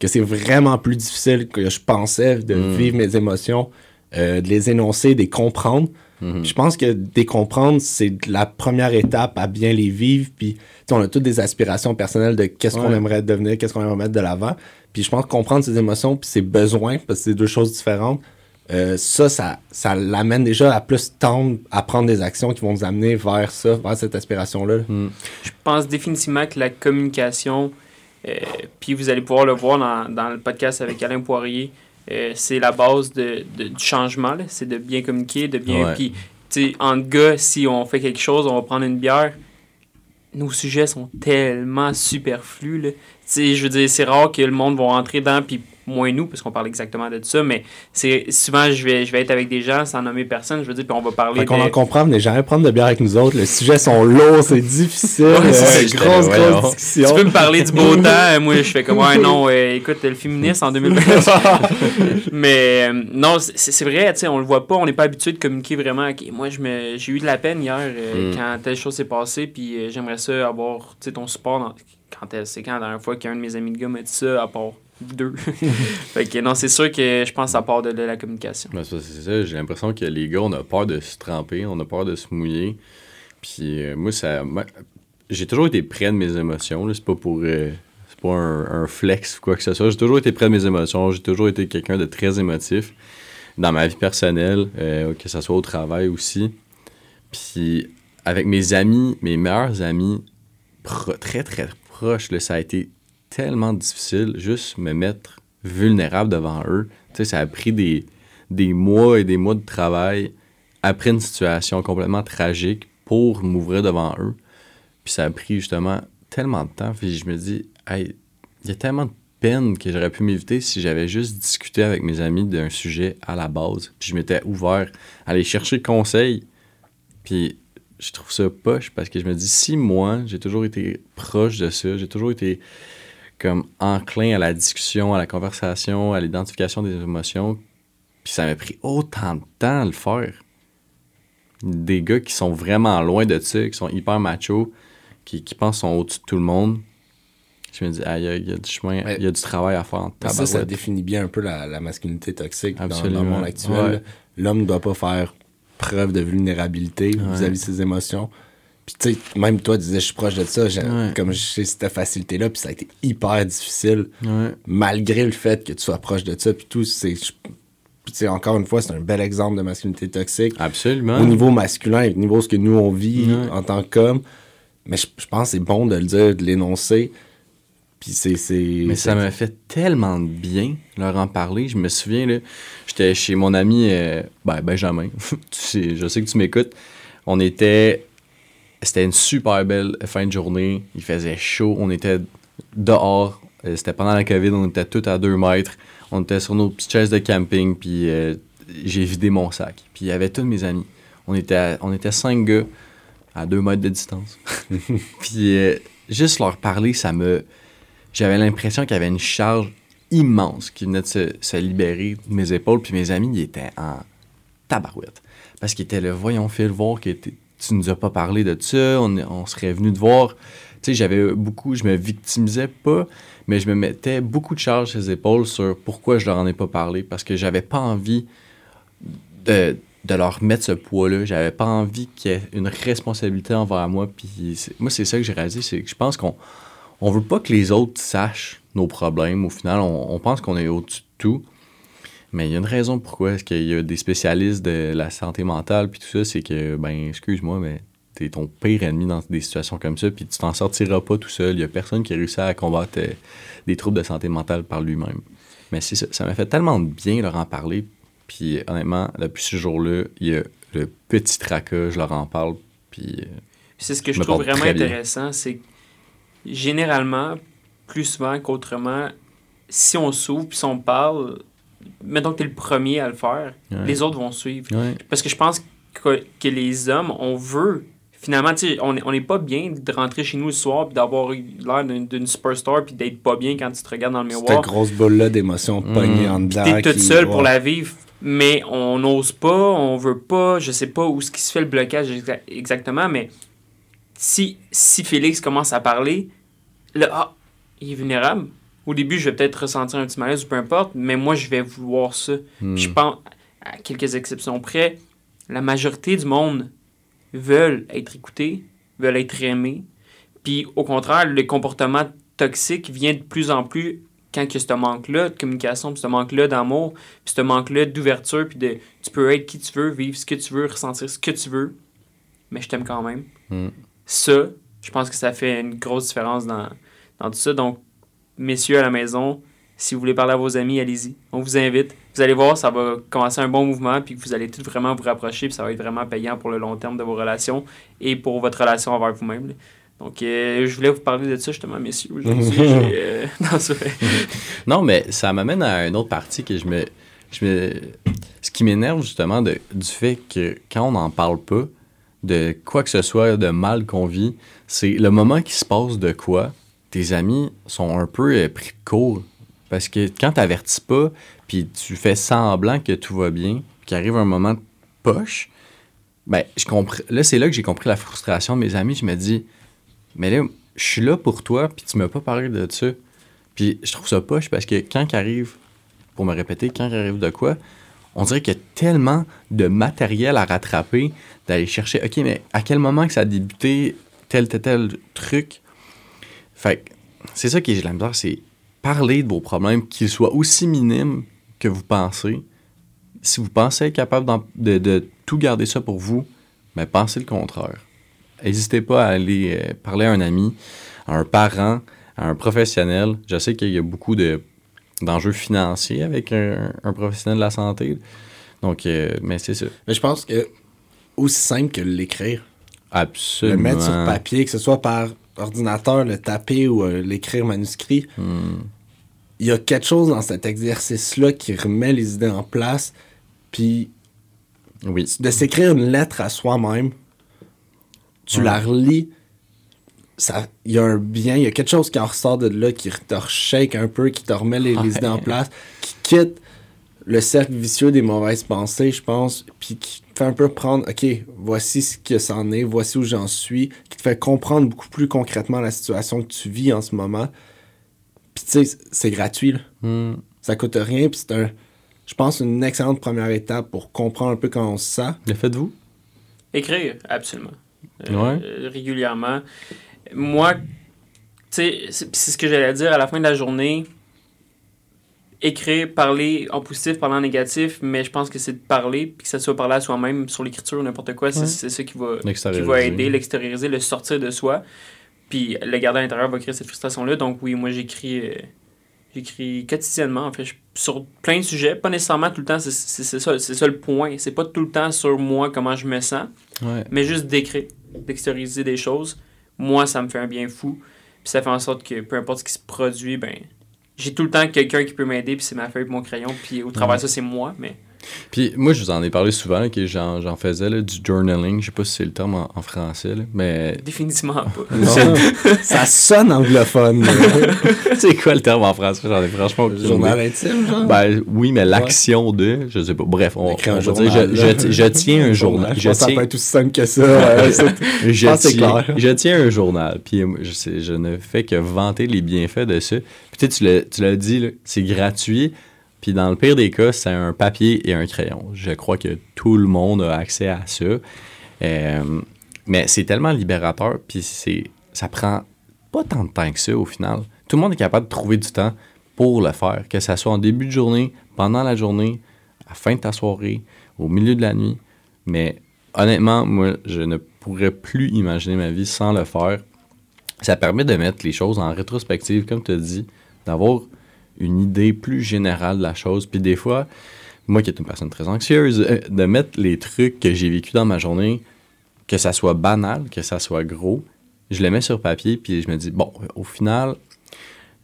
que c'est vraiment plus difficile que je pensais de Mm. vivre mes émotions, euh, de les énoncer, de les comprendre. Mhm. Je pense que des comprendre, c'est la première étape à bien les vivre. Puis, on a toutes des aspirations personnelles de qu'est-ce qu'on aimerait devenir, qu'est-ce qu'on aimerait mettre de l'avant. Puis, je pense que comprendre ses émotions puis ses besoins, parce que c'est deux choses différentes, euh, ça, ça, ça l'amène déjà à plus tendre à prendre des actions qui vont nous amener vers ça, vers cette aspiration-là. Je pense définitivement que la communication, euh, puis vous allez pouvoir le voir dans, dans le podcast avec Alain Poirier, euh, c'est la base de, de- du changement. là. C'est de bien communiquer, de bien. Puis, entre gars, si on fait quelque chose, on va prendre une bière. Nos sujets sont tellement superflus. Là. Tu sais, je veux dire, c'est rare que le monde va rentrer dedans, puis moins nous, parce qu'on parle exactement de ça, mais c'est souvent, je vais, je vais être avec des gens sans nommer personne, je veux dire, puis on va parler Fait qu'on en comprend, mais jamais prendre de bière avec nous autres. Les sujets sont lourds, c'est difficile. Ouais, c'est euh, ça, j'étais grosse, grosse discussion. Tu peux me parler du beau (laughs) temps, moi je fais comme ouais non, euh, écoute le féministe en (laughs) 2020. Mais euh, non, c'est c'est vrai, tu sais, on le voit pas, on n'est pas habitué de communiquer vraiment. Ok, moi je me j'ai eu de la peine hier euh, Mm. quand telle chose s'est passée, puis euh, j'aimerais ça avoir tu sais ton support dans- quand elle- c'est quand la dernière fois qu'un de mes amis de gars m'a dit ça à part deux. (laughs) non, c'est sûr que je pense que ça part de la communication. C'est ça, j'ai l'impression que les gars, on a peur de se tremper, on a peur de se mouiller. Puis euh, moi, ça. j'ai toujours été près de mes émotions, c'est pas pour. euh, c'est pas un, flex ou quoi que ce soit. J'ai toujours été près de mes émotions, j'ai toujours été quelqu'un de très émotif dans ma vie personnelle, euh, que ce soit au travail aussi. Puis avec mes amis, mes meilleurs amis, très très proches, ça a été tellement difficile juste me mettre vulnérable devant eux. Tu sais, ça a pris des, des mois et des mois de travail après une situation complètement tragique pour m'ouvrir devant eux. Puis ça a pris justement tellement de temps. Puis je me dis, hey, il y a tellement de peine que j'aurais pu m'éviter si j'avais juste discuté avec mes amis d'un sujet à la base. Puis je m'étais ouvert à aller chercher conseil. Puis je trouve ça poche parce que je me dis, si moi, j'ai toujours été proche de ça, j'ai toujours été comme enclin à la discussion, à la conversation, à l'identification des émotions, puis ça m'a pris autant de temps à le faire. Des gars qui sont vraiment loin de ça, qui sont hyper machos, qui, qui pensent qu'ils sont au-dessus de tout le monde. Je me dis, ah, il y, a- il y a du chemin, il Ouais. y a du travail à faire en Mais ça, ça tabarouette. définit bien un peu la, la masculinité toxique dans- dans, le monde actuel. Ouais. L'homme ne doit pas faire preuve de vulnérabilité vis-à-vis de ses émotions. Puis tu sais, même toi, tu disais, je suis proche de ça. Ouais. Comme j'ai cette facilité-là, puis ça a été hyper difficile, Ouais. malgré le fait que tu sois proche de ça. Puis tout, c'est... Puis tu sais, encore une fois, c'est un bel exemple de masculinité toxique. Absolument. Au niveau masculin, au niveau de ce que nous, on vit Ouais. en tant qu'homme. Mais je, je pense que c'est bon de le dire, de l'énoncer. Puis c'est... c'est- Mais ça m'a fait tellement de bien leur en parler. Je me souviens, là, j'étais chez mon ami euh, ben, Benjamin. (laughs) Tu sais, je sais que tu m'écoutes. On était. C'était une super belle fin de journée. Il faisait chaud. On était dehors. Euh, C'était pendant la COVID. On était tous à deux mètres. On était sur nos petites chaises de camping. Puis euh, j'ai vidé mon sac. Puis il y avait tous mes amis. On était, à- on était cinq gars à deux mètres de distance. (laughs) puis euh, juste leur parler, ça me j'avais l'impression qu'il y avait une charge immense qui venait de se, se libérer de mes épaules. Puis mes amis, ils étaient en tabarouette. Parce qu'ils étaient là, voyons, Phil, voir que tu nous as pas parlé de ça, on, on serait venu te voir. Tu sais, j'avais beaucoup, je me victimisais pas, mais je me mettais beaucoup de charge sur les épaules sur pourquoi je leur en ai pas parlé. Parce que j'avais pas envie de, de leur mettre ce poids-là. J'avais pas envie qu'il y ait une responsabilité envers moi. Puis moi, c'est ça que j'ai réalisé, c'est que je pense qu'on on veut pas que les autres sachent nos problèmes. Au final, on, on pense qu'on est au-dessus de tout. Mais il y a une raison pourquoi est-ce qu'il y a des spécialistes de la santé mentale puis tout ça, c'est que, ben, excuse-moi, mais t'es ton pire ennemi dans des situations comme ça, puis tu t'en sortiras pas tout seul. Il y a personne qui a réussi à combattre euh, des troubles de santé mentale par lui-même. Mais c'est ça, ça m'a fait tellement de bien leur en parler. Puis honnêtement, depuis ce jour-là, il y a le petit tracas, je leur en parle. Puis euh, C'est ce que Je trouve vraiment intéressant, c'est que généralement, plus souvent qu'autrement, si on s'ouvre puis si on parle, mettons que tu es le premier à le faire, Ouais. les autres vont suivre. ouais. Parce que je pense que, que les hommes, on veut. Finalement, tu sais, on n'est on n'est pas bien de rentrer chez nous le soir puis d'avoir l'air d'une- superstar puis d'être pas bien quand tu te regardes dans le Cette miroir. grosse boule-là d'émotions Mm. pognées en dedans. T'es toute seule pour la vivre, mais on n'ose pas, on veut pas, je sais pas où ce qui se fait le blocage exa- exactement, mais si, si Félix commence à parler, là, ah, il est vulnérable. Au début, je vais peut-être ressentir un petit malaise ou peu importe, mais moi, je vais vouloir ça. Hmm. Puis Je pense, à quelques exceptions près, la majorité du monde veulent être écoutés, veulent être aimés. Puis au contraire, le comportement toxique vient de plus en plus quand il y a ce manque-là de communication, puis ce manque-là d'amour, puis ce manque-là d'ouverture, puis de tu peux être qui tu veux, vivre ce que tu veux, ressentir ce que tu veux, mais je t'aime quand même. Mm. Ça, je pense que ça fait une grosse différence dans, dans tout ça. Donc, messieurs à la maison, si vous voulez parler à vos amis, allez-y. On vous invite. Vous allez voir, ça va commencer un bon mouvement, puis vous allez tout vraiment vous rapprocher, puis ça va être vraiment payant pour le long terme de vos relations et pour votre relation envers vous-même. Donc, euh, je voulais vous parler de ça justement, messieurs. (laughs) Euh, (laughs) (laughs) Non, mais ça m'amène à une autre partie que je me. Je me ce qui m'énerve justement de- du fait que quand on n'en parle pas, de quoi que ce soit de mal qu'on vit, c'est le moment qui se passe de quoi, tes amis sont un peu euh, pris de court. Parce que quand tu n'avertis pas, puis tu fais semblant que tout va bien, qu'il arrive un moment poche, ben, je comprends. Là, c'est là que j'ai compris la frustration de mes amis. Je me dis, mais là, je suis là pour toi, puis tu m'as pas parlé de ça. Puis je trouve ça poche parce que quand il arrive, pour me répéter, quand il arrive de quoi, on dirait qu'il y a tellement de matériel à rattraper, d'aller chercher, OK, mais à quel moment que ça a débuté tel, tel, tel truc? Fait que c'est ça qui est la misère, c'est parler de vos problèmes, qu'ils soient aussi minimes que vous pensez. Si vous pensez être capable de, de tout garder ça pour vous, mais pensez le contraire. N'hésitez pas à aller euh, parler à un ami, à un parent, à un professionnel. Je sais qu'il y a beaucoup de, d'enjeux financiers avec un, un professionnel de la santé. Donc, euh, mais c'est ça. Mais je pense que aussi simple que l'écrire, Absolument. le mettre sur papier, que ce soit par ordinateur, le taper ou euh, l'écrire manuscrit, il y a quelque chose dans cet exercice-là qui remet les idées en place. Puis Oui. de s'écrire une lettre à soi-même, tu Ouais. la relis, il y a un bien, il y a quelque chose qui en ressort de là, qui te shake un peu, qui te remet les, les idées en place, qui quitte le cercle vicieux des mauvaises pensées, je pense, puis qui fait un peu prendre, ok, voici ce que c'en est, voici où j'en suis, qui te fait comprendre beaucoup plus concrètement la situation que tu vis en ce moment. Puis tu sais, c'est gratuit, là. Hmm. ça coûte rien, puis c'est un, je pense, une excellente première étape pour comprendre un peu comment on se sent. Le faites-vous? Écrire, absolument. Euh, Ouais. euh, régulièrement. Moi, tu sais, c'est c'est ce que j'allais dire à la fin de la journée. Écrire, parler en positif, parler en négatif, mais je pense que c'est de parler, puis que ça soit parler à soi-même sur l'écriture ou n'importe quoi, c'est Ouais. c'est ça qui va, qui va aider, l'extérioriser, le sortir de soi. Puis le garder à l'intérieur va créer cette frustration-là. Donc oui, moi j'écris euh, j'écris quotidiennement, en fait, je- sur plein de sujets. Pas nécessairement tout le temps, c'est ça, c'est ça le point. C'est pas tout le temps sur moi, comment je me sens Ouais. mais juste d'écrire, d'extérioriser des choses, moi, ça me fait un bien fou. Puis ça fait en sorte que peu importe ce qui se produit, ben, j'ai tout le temps quelqu'un qui peut m'aider, puis c'est ma feuille et mon crayon, puis au travers de ça, c'est moi, mais Puis moi, je vous en ai parlé souvent, que j'en, j'en faisais là, du journaling. Je sais pas si c'est le terme en, en français, là, mais définitivement pas. (laughs) Non, ça sonne anglophone. (laughs) c'est quoi le terme en français? J'en ai franchement aucune Journal idée. intime, genre? Ben oui, mais l'action de, je sais pas. Bref, on, on un va dire, journal, je, je, je tiens un (laughs) journal. Je ça tiens, peut être aussi simple que ça. je, tiens, clair. je tiens un journal. Puis euh, je, sais, je ne fais que vanter les bienfaits de ça. Puis tu sais, tu l'as- tu l'as dit, là, c'est gratuit. Puis dans le pire des cas, c'est un papier et un crayon. Je crois que tout le monde a accès à ça. Euh, mais c'est tellement libérateur, puis c'est, ça prend pas tant de temps que ça au final. Tout le monde est capable de trouver du temps pour le faire, que ça soit en début de journée, pendant la journée, à la fin de ta soirée, au milieu de la nuit. Mais honnêtement, moi, je ne pourrais plus imaginer ma vie sans le faire. Ça permet de mettre les choses en rétrospective, comme tu as dit, d'avoir une idée plus générale de la chose. Puis des fois, moi qui est une personne très anxieuse, euh, de mettre les trucs que j'ai vécu dans ma journée, que ça soit banal, que ça soit gros, je les mets sur papier, puis je me dis, bon, au final,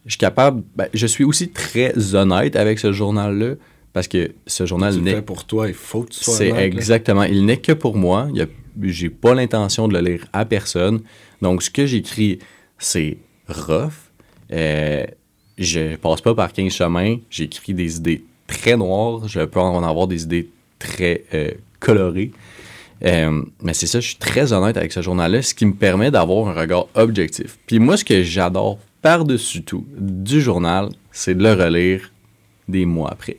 je suis capable, ben, je suis aussi très honnête avec ce journal-là, parce que ce journal n'est pour toi, il faut que tu sois c'est exactement. Il n'est que pour moi. J'ai pas l'intention de le lire à personne. Donc, ce que j'écris, c'est rough. Euh, je passe pas par 15 chemins. J'écris des idées très noires. Je peux en avoir des idées très euh, colorées. Euh, mais c'est ça, je suis très honnête avec ce journal-là, ce qui me permet d'avoir un regard objectif. Puis moi, ce que j'adore par-dessus tout du journal, c'est de le relire des mois après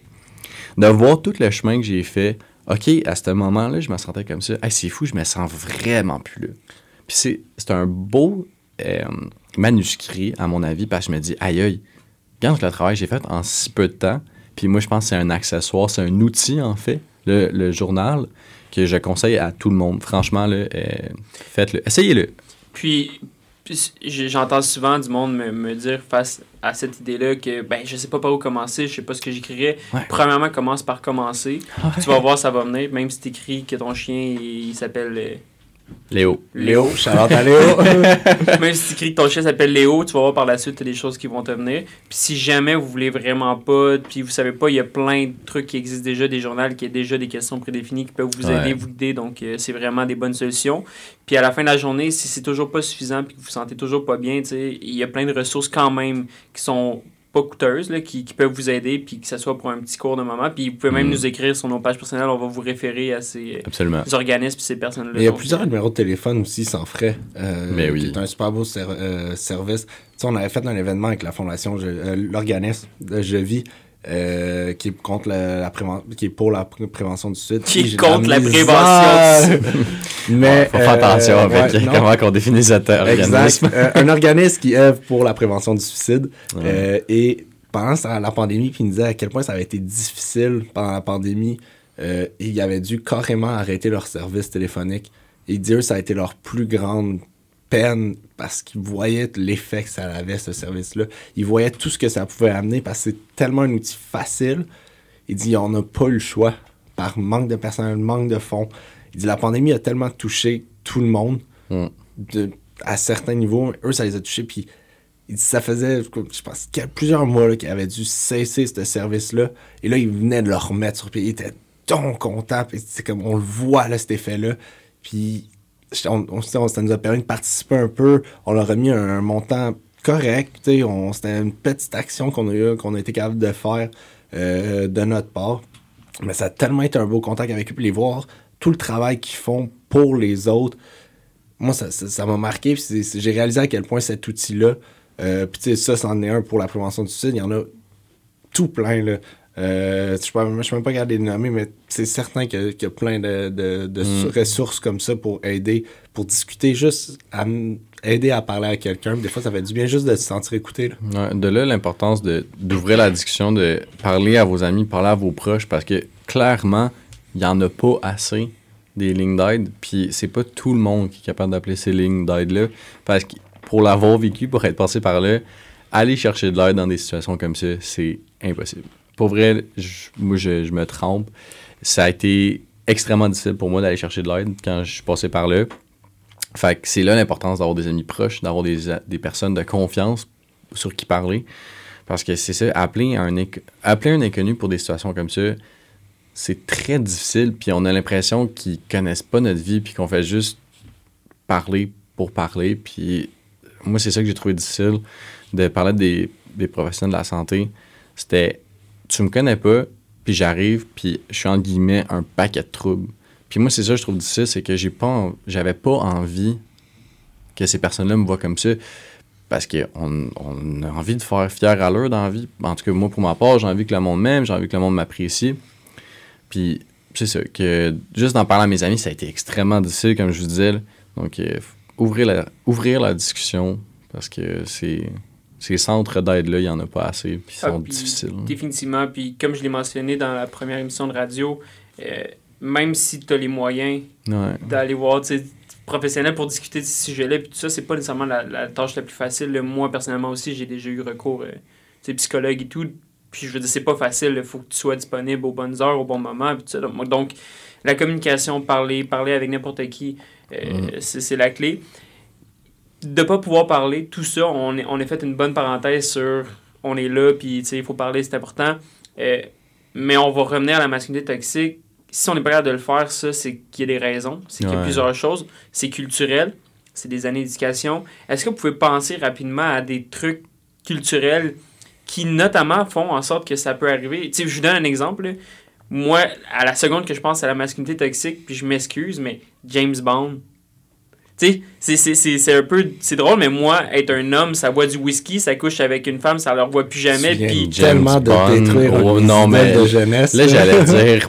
de voir tout le chemin que j'ai fait. OK, à ce moment-là, je me sentais comme ça. Hey, c'est fou, je me sens vraiment plus là. Puis c'est, un beau euh, manuscrit, à mon avis, parce que je me dis, aïe, aïe, regarde le travail que j'ai fait en si peu de temps. Puis moi, je pense que c'est un accessoire, c'est un outil, en fait, le, le journal, que je conseille à tout le monde. Franchement, là, euh, faites-le. Essayez-le. Puis, j'entends souvent du monde me, me dire face à cette idée-là que ben je sais pas par où commencer, je sais pas ce que j'écrirais. Ouais. Premièrement, commence par commencer. Tu vas voir, ça va venir. Même si t'écris que ton chien il, il s'appelle euh, Léo. Léo, (laughs) Charlotte à Léo. (laughs) Même si tu écris que ton chien s'appelle Léo, tu vas voir par la suite des choses qui vont te venir. Puis si jamais vous voulez vraiment pas, puis vous savez pas, il y a plein de trucs qui existent déjà, des journaux qui ont déjà des questions prédéfinies qui peuvent vous Ouais. aider, vous guider. Donc euh, c'est vraiment des bonnes solutions. Puis à la fin de la journée, si c'est toujours pas suffisant puis que vous vous sentez toujours pas bien, tu sais, il y a plein de ressources quand même qui sont pas coûteuses, là, qui, qui peuvent vous aider, puis que ce soit pour un petit cours de moment. Puis vous pouvez même Mm. nous écrire sur nos pages personnelles, on va vous référer à ces, Absolument. organismes et ces personnes-là. Il y a plusieurs numéros de téléphone aussi sans frais. euh, Mais oui. Qui est un super beau ser- euh, service. Tu sais, on avait fait un événement avec la fondation, euh, l'organisme de Je vis, euh, qui est contre la, qui est pour la pr- prévention du suicide. Qui est contre la prévention (laughs) Mais faut faire euh, attention avec ouais, non. comment on définit cet organisme. Exact. Euh, un organisme qui œuvre pour la prévention du suicide. Ouais. Euh, et pendant la pandémie, puis il nous disait à quel point ça avait été difficile pendant la pandémie. euh, ils avaient dû carrément arrêter leur service téléphonique. Et eux, ça a été leur plus grande peine parce qu'ils voyaient l'effet que ça avait, ce service-là. Ils voyaient tout ce que ça pouvait amener parce que c'est tellement un outil facile. Il dit, on n'a pas eu le choix par manque de personnel, manque de fonds. Il dit, la pandémie a tellement touché tout le monde Mm. de- à certains niveaux. Eux, ça les a touchés. Puis il dit, ça faisait, je pense, plusieurs mois qu'ils avaient dû cesser ce service-là. Et là, ils venaient de le remettre sur pied. Ils étaient donc contents. C'est comme, on le voit, là, cet effet-là. Puis on, ça nous a permis de participer un peu. On leur a mis un, montant correct. C'était une petite action qu'on a, eu, qu'on a été capable de faire euh, de notre part. Mais ça a tellement été un beau contact avec eux. Puis les voir, tout le travail qu'ils font pour les autres. Moi, ça ça- ça m'a marqué. J'ai réalisé à quel point cet outil-là, euh, puis ça, c'en est un pour la prévention du suicide. Il y en a tout plein, là. Euh, je ne suis même pas capable de les nommer, mais c'est certain qu'il y, a- qu'il y a plein de, de- de Mm. ressources comme ça pour aider, pour discuter, juste à aider à parler à quelqu'un. Des fois, ça fait du bien juste de se sentir écouté. là. Ouais, de là, l'importance d'ouvrir la discussion, de parler à vos amis, parler à vos proches, parce que clairement, il n'y en a pas assez des lignes d'aide, puis c'est pas tout le monde qui est capable d'appeler ces lignes d'aide-là, parce que pour l'avoir vécu, pour être passé par là, aller chercher de l'aide dans des situations comme ça, c'est impossible. Pour vrai, je- moi, je, me trompe. Ça a été extrêmement difficile pour moi d'aller chercher de l'aide quand je suis passé par là. Fait que c'est là l'importance d'avoir des amis proches, d'avoir des, des personnes de confiance sur qui parler. Parce que c'est ça, appeler un, appeler un inconnu pour des situations comme ça, c'est très difficile. Puis on a l'impression qu'ils connaissent pas notre vie, puis qu'on fait juste parler pour parler. Puis moi, c'est ça que j'ai trouvé difficile de parler des, des professionnels de la santé. C'était, tu me connais pas, puis j'arrive, puis je suis en guillemets un paquet de troubles. Puis moi, c'est ça que je trouve difficile, c'est que j'ai pas, j'avais pas envie que ces personnes-là me voient comme ça. Parce qu'on on a envie de faire fier à l'heure dans la vie. En tout cas, moi, pour ma part, j'ai envie que le monde m'aime, j'ai envie que le monde m'apprécie. Puis, c'est ça, que juste d'en parler à mes amis, ça a été extrêmement difficile, comme je vous disais. Donc, euh, ouvrir, la, ouvrir la discussion, parce que c'est ces centres d'aide-là, il n'y en a pas assez, puis ils Ah, sont puis difficiles. Définitivement. Puis comme je l'ai mentionné dans la première émission de radio, euh, même si tu as les moyens Ouais. d'aller voir sais, professionnels pour discuter de ce sujet-là, puis tout ça, c'est pas nécessairement la, la tâche la plus facile. Moi, personnellement aussi, j'ai déjà eu recours, euh, tu sais, psychologue et tout. Puis je veux dire, c'est pas facile. Il faut que tu sois disponible aux bonnes heures, au bon moment. Puis tout ça. Donc, donc, la communication, parler, parler avec n'importe qui, euh, c'est c'est la clé. De pas pouvoir parler, tout ça, on, est, on a fait une bonne parenthèse sur on est là, puis il faut parler, c'est important. Euh, mais on va revenir à la masculinité toxique. Si on n'est pas capable de le faire, ça, c'est qu'il y a des raisons. C'est qu'il y a Ouais. plusieurs choses. C'est culturel. C'est des années d'éducation. Est-ce que vous pouvez penser rapidement à des trucs culturels qui, notamment, font en sorte que ça peut arriver? Tu sais, je vous donne un exemple. là. Moi, à la seconde que je pense à la masculinité toxique, puis je m'excuse, mais James Bond. Tu sais, c'est- c'est- c'est c'est un peu. C'est drôle, mais moi, être un homme, ça boit du whisky, ça couche avec une femme, ça leur voit plus jamais. Puis. Tellement de Bond. détruire Oh, un non, modèle mais de jeunesse. Là, j'allais (laughs) dire,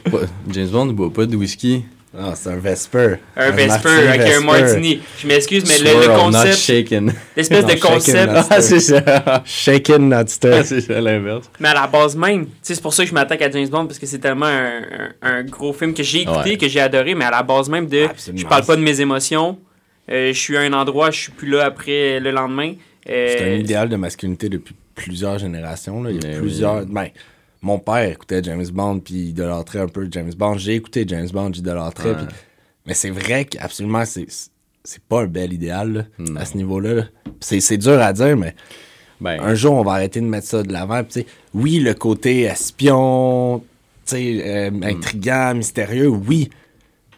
James Bond ne boit pas de whisky. Ah, c'est un Vesper. Un Vesper avec un martini. Je m'excuse, mais le, le concept, shaken. l'espèce de concept, Ah, c'est ça. Shaken, not Ah, stirred. c'est ça l'inverse. mais à la base même, tu sais, c'est pour ça que je m'attaque à James Bond parce que c'est tellement un, un- un gros film que j'ai écouté, Ouais. que j'ai adoré, mais à la base même de, Absolument. je parle pas de mes émotions, je suis à un endroit, je suis plus là après le lendemain. Euh, C'est un idéal de masculinité depuis plusieurs générations. Là. Il y a Mais plusieurs. oui. Ben, mon père écoutait James Bond, puis il idolâtrait un peu James Bond. J'ai écouté James Bond, j'idolâtrais. Ouais. puis- Mais c'est vrai qu'absolument, c'est c'est pas un bel idéal là, à ce niveau-là. là. C'est c'est dur à dire, mais Ben, un jour, on va arrêter de mettre ça de l'avant. Puis, tu sais, oui, le côté espion, tu sais, euh, Hmm. intriguant, mystérieux, oui.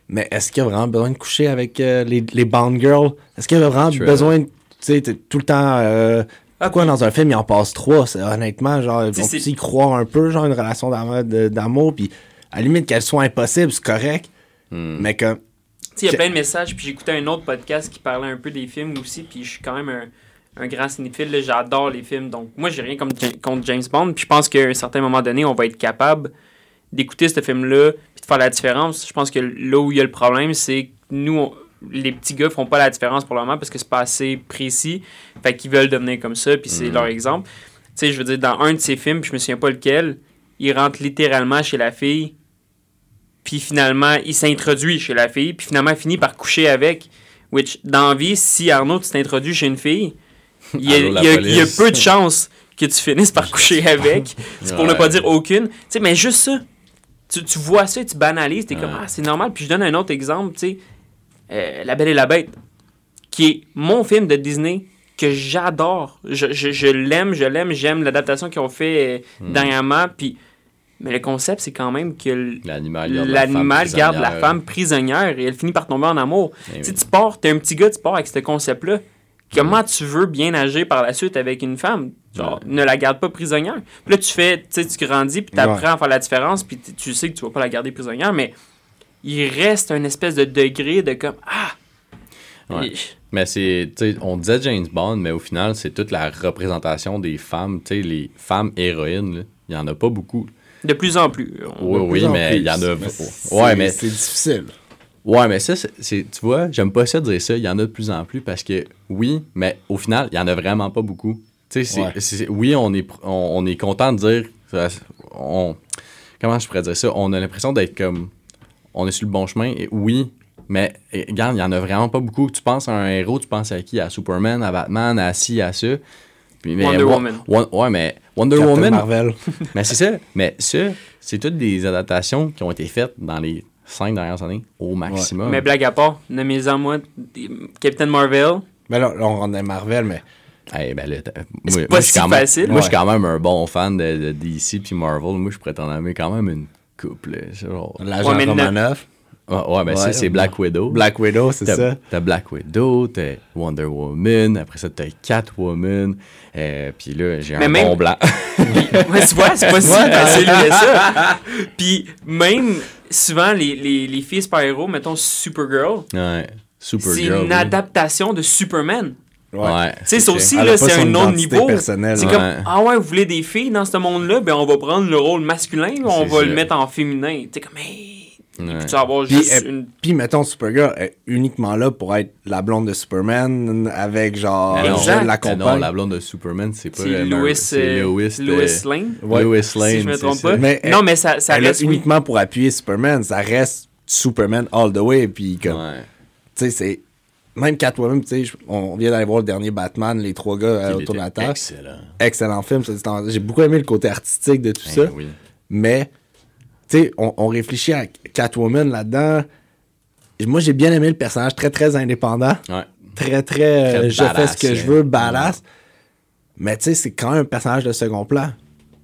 Mais est-ce qu'il y a vraiment besoin de coucher avec euh, les, les Bond Girls? Est-ce qu'il y a vraiment True. besoin de. Tu sais, tout le temps. Euh, Ah, pourquoi dans un film, il en passe trois? C'est- Honnêtement, genre, c'est- peut y croire un peu, genre, une relation d'amour, puis à la limite qu'elle soit impossible, c'est correct. hmm. Mais que. Tu sais, il y a plein de messages, puis j'écoutais un autre podcast qui parlait un peu des films aussi, puis je suis quand même un, un grand cinéphile, là, j'adore les films, donc moi j'ai rien comme, contre James Bond, puis je pense qu'à un certain moment donné, on va être capable d'écouter ce film-là, puis de faire la différence. Je pense que là où il y a le problème, c'est que nous, on- les petits gars font pas la différence pour le moment parce que c'est pas assez précis, fait qu'ils veulent devenir comme ça, puis c'est Mhm. leur exemple. Tu sais, je veux dire, dans un de ces films, puis je me souviens pas lequel, il rentre littéralement chez la fille, puis finalement, il s'introduit chez la fille, puis finalement, il finit par coucher avec. Which, dans vie, si Arnaud, tu t'introduis chez une fille, il y, a, Allô, la il y a- il y a police. peu de chances que tu finisses par coucher avec. C'est pour ne pas dire aucune. Tu sais, mais juste ça. Tu, tu vois ça, tu banalises, t'es comme, Ouais. ah, c'est normal. Puis je donne un autre exemple, tu sais, euh, La Belle et la Bête, qui est mon film de Disney que j'adore. Je, l'aime, je l'aime, j'aime l'adaptation qu'ils ont fait euh, Hmm. dernièrement. Puis, mais le concept, c'est quand même que L'animal garde la femme garde la prisonnière. femme prisonnière et elle finit par tomber en amour. Eh Tu sais, oui. tu pars, t'es un petit gars, tu pars avec ce concept-là. Comment tu veux bien agir par la suite avec une femme? Genre, Ouais. ne la garde pas prisonnière. Puis là, tu fais, tu sais, tu grandis, puis t'apprends à faire la différence, puis tu sais que tu vas pas la garder prisonnière, mais il reste un espèce de degré de comme, ah! Ouais. Et- Mais c'est, tu sais, on disait James Bond, mais au final, c'est toute la représentation des femmes, tu sais, les femmes héroïnes, il y en a pas beaucoup. De plus en plus. On- Oui, oui, mais il y en a. Ouais, mais C'est difficile. Ouais, mais ça, c'est, tu vois, j'aime pas ça de dire ça. Il y en a de plus en plus parce que, oui, mais au final, il y en a vraiment pas beaucoup. Tu sais, c'est, Ouais. oui, on est, on, on est content de dire. On, comment je pourrais dire ça? On a l'impression d'être comme. On est sur le bon chemin. Et oui, mais et, regarde, il y en a vraiment pas beaucoup. Tu penses à un héros, tu penses à qui? À Superman, à Batman, à ci, à ça. Puis, mais, Wonder Wo- Woman. Ouais, mais Wonder Captain Woman. Marvel. (laughs) Mais c'est ça. Mais ça, c'est toutes des adaptations qui ont été faites dans les cinq dernières années au maximum. Mais blague à part, nommez-en moi Captain Marvel. Mais là, là on rentre Marvel, mais. Hey, ben moi, pas si facile. Moi, je suis quand même un bon fan de, de DC puis Marvel. Moi, je prétends nommer quand même une couple. L'agent ouais, 9. Oh, ouais, ben ouais, c'est Black Widow. Black Widow, c'est ça. T'as Black Widow, t'as Wonder Woman, après ça, t'as Catwoman. Euh, puis là, j'ai un même... bon blanc. (laughs) ouais, tu vois, c'est pas si facile que ça. (laughs) Puis même souvent, les, les, filles super-héros, mettons Supergirl, ouais, Supergirl c'est une adaptation de Superman. Ouais. Tu sais, ça aussi, là, c'est un autre niveau. C'est comme, ah ouais, vous voulez des filles dans ce monde-là, ben on va prendre le rôle masculin, ou on va le mettre en féminin. Tu comme, mais. Ouais. peux-tu avoir Puis, juste euh, une. Puis, mettons, Supergirl est uniquement là pour être la blonde de Superman avec genre. Non, Exact. La mais non, compagne. la blonde de Superman, c'est pas C'est euh, Louis, euh, Lois Lois de- Lane. Ouais. Lois Lane. si je me trompe pas. Mais non, elle- mais ça, ça Elle est reste. oui. uniquement pour appuyer Superman. Ça reste Superman all the way. Puis, comme. Ouais. Tu sais, c'est. Même Catwoman, tu sais, on vient d'aller voir le dernier Batman, les trois gars euh, Il autour de la table. Excellent. Excellent film. J'ai beaucoup aimé le côté artistique de tout Ben ça. oui. Mais, sais, on, on réfléchit à Catwoman là-dedans. Moi, j'ai bien aimé le personnage, très, très indépendant. Ouais. Très, très, euh, Très je fais ce que je veux, badass. Mais, tu sais, c'est quand même un personnage de second plan.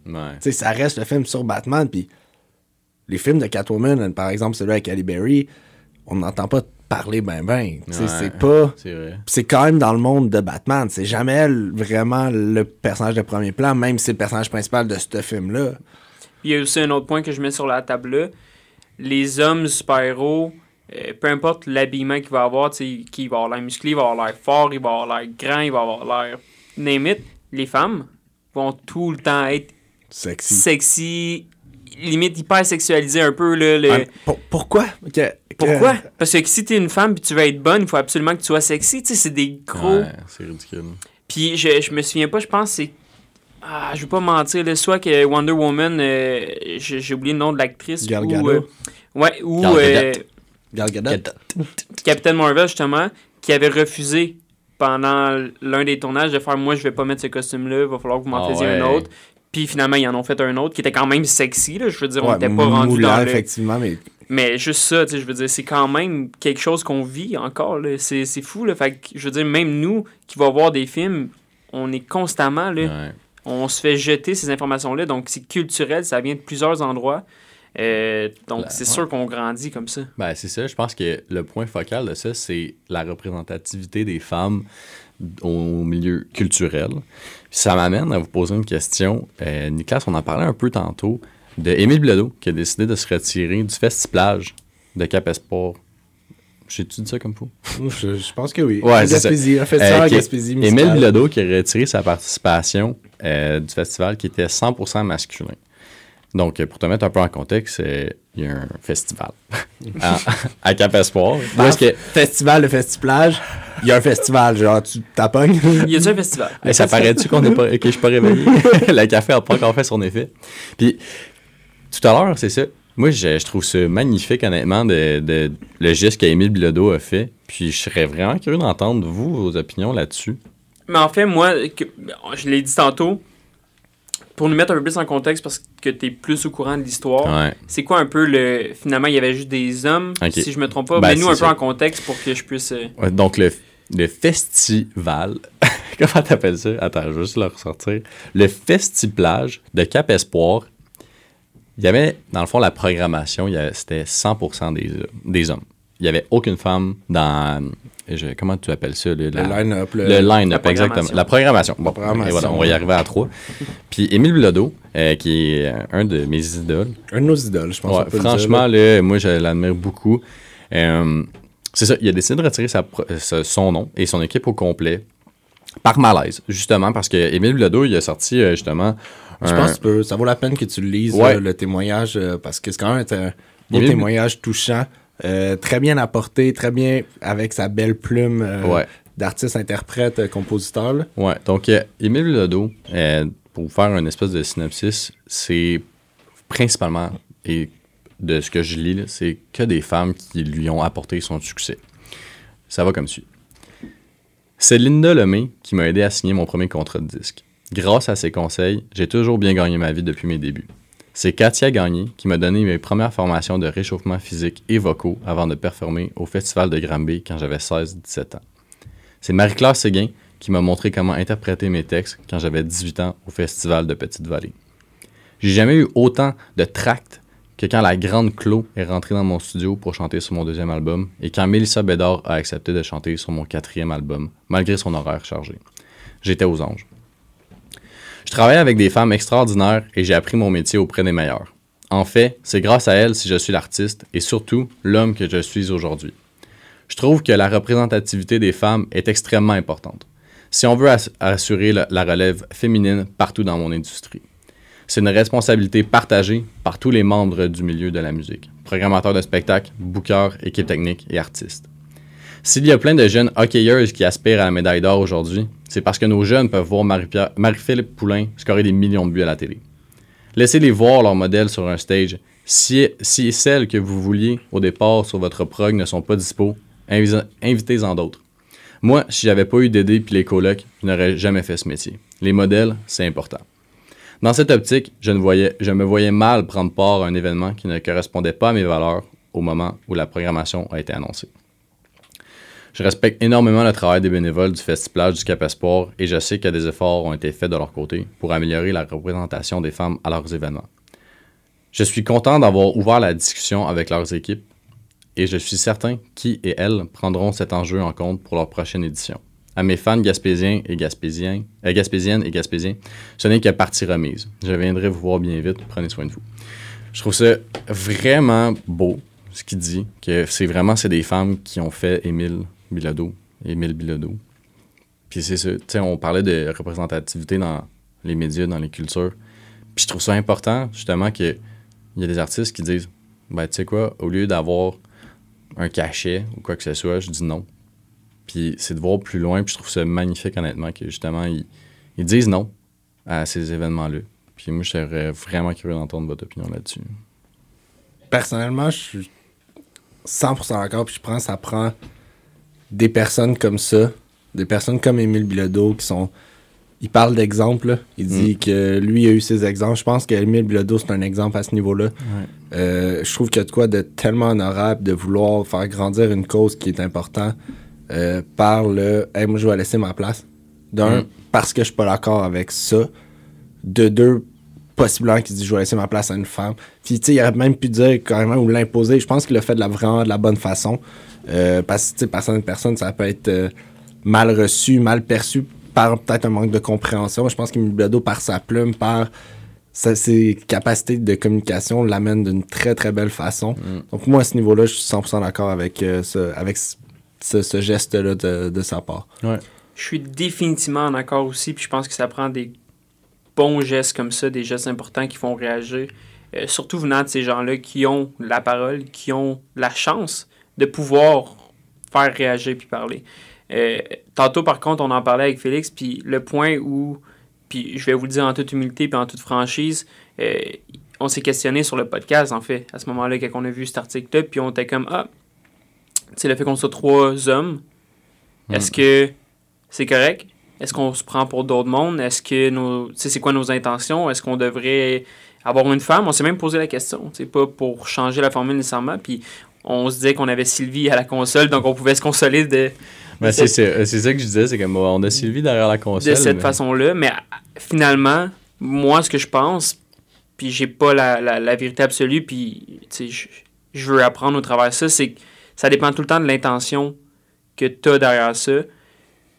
Ouais. Tu sais, ça reste le film sur Batman. Puis, les films de Catwoman, par exemple, celui avec Halle Berry, on n'entend pas parler ben, ben. Ouais. c'est pas C'est quand même dans le monde de Batman. C'est jamais vraiment le personnage de premier plan, même si c'est le personnage principal de ce film-là. Il y a aussi un autre point que je mets sur la table là. Les hommes super-héros euh, peu importe l'habillement qu'il va avoir, tu sais, qu'il va avoir l'air musclé, il va avoir l'air fort, il va avoir l'air grand, il va avoir l'air. Name it, les femmes vont tout le temps être Sexy. sexy, limite hyper sexualisées un peu. Là, le- Ah, pour- pourquoi? Que- que- Pourquoi? Parce que si t'es une femme puis tu veux être bonne, il faut absolument que tu sois sexy. Tu sais, c'est des gros. Ouais, c'est ridicule. Puis je, je me souviens pas, je pense que c'est. Ah, je vais pas mentir, là, soit que Wonder Woman, euh, j'ai j'ai oublié le nom de l'actrice. Gal ou, Gadot. euh, ouais, ou Gal euh, Gadot. Gal Gadot. Captain Marvel, justement, qui avait refusé pendant l'un des tournages de faire Moi, je vais pas mettre ce costume-là, il va falloir que vous m'en Ah faisiez un autre. Puis finalement, ils en ont fait un autre qui était quand même sexy. Là, je veux dire, on n'était pas rendu moulant, dans le. effectivement, mais Mais juste ça, tu sais, je veux dire, c'est quand même quelque chose qu'on vit encore. là. C'est c'est fou. Là. Fait que, je veux dire, même nous qui va voir des films, on est constamment là. Ouais. On se fait jeter ces informations-là. Donc, c'est culturel, ça vient de plusieurs endroits. Euh, donc, c'est ouais. sûr qu'on grandit comme ça. Ben, c'est ça. Je pense que le point focal de ça, c'est la représentativité des femmes au milieu culturel. Puis ça m'amène à vous poser une question. Euh, Nicolas, on en parlait un peu tantôt de Émile Bilodeau qui a décidé de se retirer du festiplage de Cap Espoir. J'ai-tu dit ça comme fou? je, je pense que oui. Ouais, c'est ça. Gaspésie, un festival Euh, Gaspésie Émile. Bilodeau qui a retiré sa participation euh, du festival qui était 100% masculin. Donc, euh, pour te mettre un peu en contexte, euh, il y a un festival (laughs) à, à Cap Espoir. Est-ce que, Festival de festiplage, il y a un festival, genre tu t'appognes. Y a-tu un festival? Hey, ça paraît-tu qu'on est pas, que je suis pas réveillé? (laughs) le café n'a pas encore fait son effet. Puis, tout à l'heure, c'est ça. Moi, je, je trouve ça magnifique, honnêtement, de, de- le geste qu'Émile Bilodeau a fait. Puis, je serais vraiment curieux d'entendre, vous, vos opinions là-dessus. Mais en fait, moi, que- je l'ai dit tantôt, pour nous mettre un peu plus en contexte, parce que tu es plus au courant de l'histoire, Ouais. c'est quoi un peu le. Finalement, il y avait juste des hommes, si je me trompe pas. Ben, Mets-nous un peu en contexte pour que je puisse. euh, Ouais, Donc, le, le festival. (laughs) Comment t'appelles ça? Attends, je vais juste le ressortir. Le festiplage de Cap Espoir. Il y avait, dans le fond, la programmation, c'était 100% des, des hommes. Il n'y avait aucune femme dans. Je- comment tu appelles ça? Le, line-up, le, le line-up, exactement. La programmation. Bon, programmation. et voilà, on va y arriver à trois. Puis Émile Bilodeau, euh, qui est euh, un de mes idoles. un de nos idoles, je pense. Ouais, on peut le franchement, dire, là. là, moi, je l'admire beaucoup. Euh, c'est ça, il a décidé de retirer sa son nom et son équipe au complet par malaise, justement, parce que Émile Bilodeau, il a sorti, euh, justement, Je un- pense que tu peux- ça vaut la peine que tu lises, Ouais. le témoignage, parce que c'est quand même un beau témoignage touchant, euh, très bien apporté, très bien avec sa belle plume euh, Ouais. d'artiste, interprète, euh, compositeur. là. Ouais, donc Émile euh, pour vous faire une espèce de synopsis, c'est principalement, et de ce que je lis, c'est que des femmes qui lui ont apporté son succès. Ça va comme suit. C'est Linda Lemay qui m'a aidé à signer mon premier contrat de disque. Grâce à ses conseils, j'ai toujours bien gagné ma vie depuis mes débuts. C'est Katia Gagné qui m'a donné mes premières formations de réchauffement physique et vocaux avant de performer au Festival de Granby quand j'avais 16-17 ans. C'est Marie-Claire Séguin qui m'a montré comment interpréter mes textes quand j'avais 18 ans au Festival de Petite-Vallée. J'ai jamais eu autant de tracts que quand la grande Clo est rentrée dans mon studio pour chanter sur mon deuxième album et quand Mélissa Bédard a accepté de chanter sur mon quatrième album, malgré son horaire chargé. J'étais aux anges. Je travaille avec des femmes extraordinaires et j'ai appris mon métier auprès des meilleurs. En fait, c'est grâce à elles si je suis l'artiste et surtout l'homme que je suis aujourd'hui. Je trouve que la représentativité des femmes est extrêmement importante. Si on veut ass- assurer la, la relève féminine partout dans mon industrie. C'est une responsabilité partagée par tous les membres du milieu de la musique. Programmateurs de spectacles, bookers, équipe technique et artistes. S'il y a plein de jeunes hockeyeuses qui aspirent à la médaille d'or aujourd'hui, c'est parce que nos jeunes peuvent voir Marie-Philippe Poulain scorer des millions de buts à la télé. Laissez-les voir leur modèle sur un stage. Si, si celles que vous vouliez au départ sur votre prog ne sont pas dispo, invi- invitez-en d'autres. Moi, si j'avais pas eu d'aider puis les colocs, je n'aurais jamais fait ce métier. Les modèles, c'est important. Dans cette optique, je me voyais mal prendre part à un événement qui ne correspondait pas à mes valeurs au moment où la programmation a été annoncée. Je respecte énormément le travail des bénévoles du Festival du Cap Espoir et je sais que des efforts ont été faits de leur côté pour améliorer la représentation des femmes à leurs événements. Je suis content d'avoir ouvert la discussion avec leurs équipes et je suis certain qui et elles prendront cet enjeu en compte pour leur prochaine édition. À mes fans gaspésiens et gaspésiens, euh, gaspésiennes et gaspésiens, ce n'est que partie remise. Je viendrai vous voir bien vite. Prenez soin de vous. Je trouve ça vraiment beau. ce qu'il dit, que c'est vraiment c'est des femmes qui ont fait Émile Bilodeau. Émile Bilodeau. Puis c'est ça, tu sais, on parlait de représentativité dans les médias, dans les cultures. Puis je trouve ça important, justement, qu'il y a des artistes qui disent, ben, tu sais quoi, au lieu d'avoir un cachet ou quoi que ce soit, je dis non. Puis c'est de voir plus loin, puis je trouve ça magnifique, honnêtement, que justement, ils, ils disent non à ces événements-là. Puis moi, je serais vraiment curieux d'entendre votre opinion là-dessus. Personnellement, je suis 100% d'accord, puis je pense que ça prend des personnes comme ça, des personnes comme Émile Bilodeau qui sont. Il parle d'exemples. Il dit que lui a eu ses exemples. Je pense qu'Émile Bilodeau, c'est un exemple à ce niveau-là. Euh, je trouve qu'il y a de quoi de tellement honorable de vouloir faire grandir une cause qui est importante euh, par le hey, moi, je vais laisser ma place. D'un, Mm. parce que je suis pas d'accord avec ça. De deux, possiblement qu'il dit je vais laisser ma place à une femme. Puis, tu sais, il aurait même pu dire carrément ou l'imposer. Je pense qu'il l'a fait de la, vraiment de la bonne façon. Euh, parce que, par certaines personnes, ça peut être euh, mal reçu, mal perçu par peut-être un manque de compréhension. Je pense qu'Emile Bilodeau, par sa plume, par sa- ses capacités de communication, l'amène d'une très, très belle façon. Donc, moi, à ce niveau-là, je suis 100% d'accord avec, euh, ce, avec ce, geste-là de, de sa part. Ouais. Je suis définitivement en accord aussi, puis je pense que ça prend des bons gestes comme ça, des gestes importants qui font réagir, euh, surtout venant de ces gens-là qui ont la parole, qui ont la chance de pouvoir faire réagir puis parler. Euh, tantôt, par contre, on en parlait avec Félix, puis le point où, puis je vais vous le dire en toute humilité puis en toute franchise, euh, on s'est questionné sur le podcast, en fait, à ce moment-là, quand on a vu cet article-là, puis on était comme, ah, sais, le fait qu'on soit trois hommes, est-ce que c'est correct? Est-ce qu'on se prend pour d'autres mondes? Est-ce que nos. Tu sais, c'est quoi nos intentions? Est-ce qu'on devrait avoir une femme? On s'est même posé la question. C'est pas pour changer la formule nécessairement. Puis on se disait qu'on avait Sylvie à la console, donc on pouvait se consoler de, Ben, c'est, c'est, c'est ça que je disais, c'est on a Sylvie derrière la console. de cette mais- façon-là. Mais à- finalement, moi, ce que je pense, puis j'ai pas la, la, la vérité absolue, puis je, je veux apprendre au travers de ça, c'est que ça dépend tout le temps de l'intention que tu as derrière ça.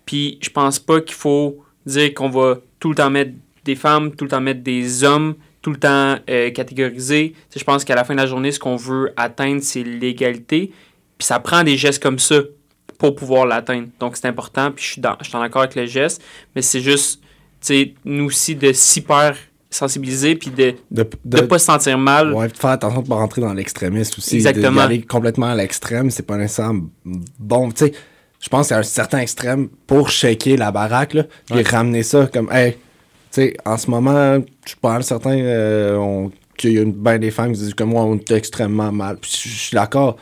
Puis je pense pas qu'il faut dire qu'on va tout le temps mettre des femmes, tout le temps mettre des hommes, tout le temps euh, sais, je pense qu'à la fin de la journée, ce qu'on veut atteindre, c'est l'égalité. Puis ça prend des gestes comme ça pour pouvoir l'atteindre. Donc c'est important, puis je suis, dans, je suis en accord avec le geste, mais c'est juste, tu sais, nous aussi de s'hyper sensibiliser, puis de De, ne pas se sentir mal. Ouais, de faire attention de pas rentrer dans l'extrémisme aussi. Exactement. D'aller complètement à l'extrême, c'est pas nécessairement bon. Tu sais, je pense qu'il y a un certain extrême pour shaker la baraque, là, puis Ouais. ramener ça comme, hey, sais, en ce moment, je suis pas mal certain euh, qu'il y a une, ben des femmes qui disent que moi, on est extrêmement mal. Puis je suis d'accord.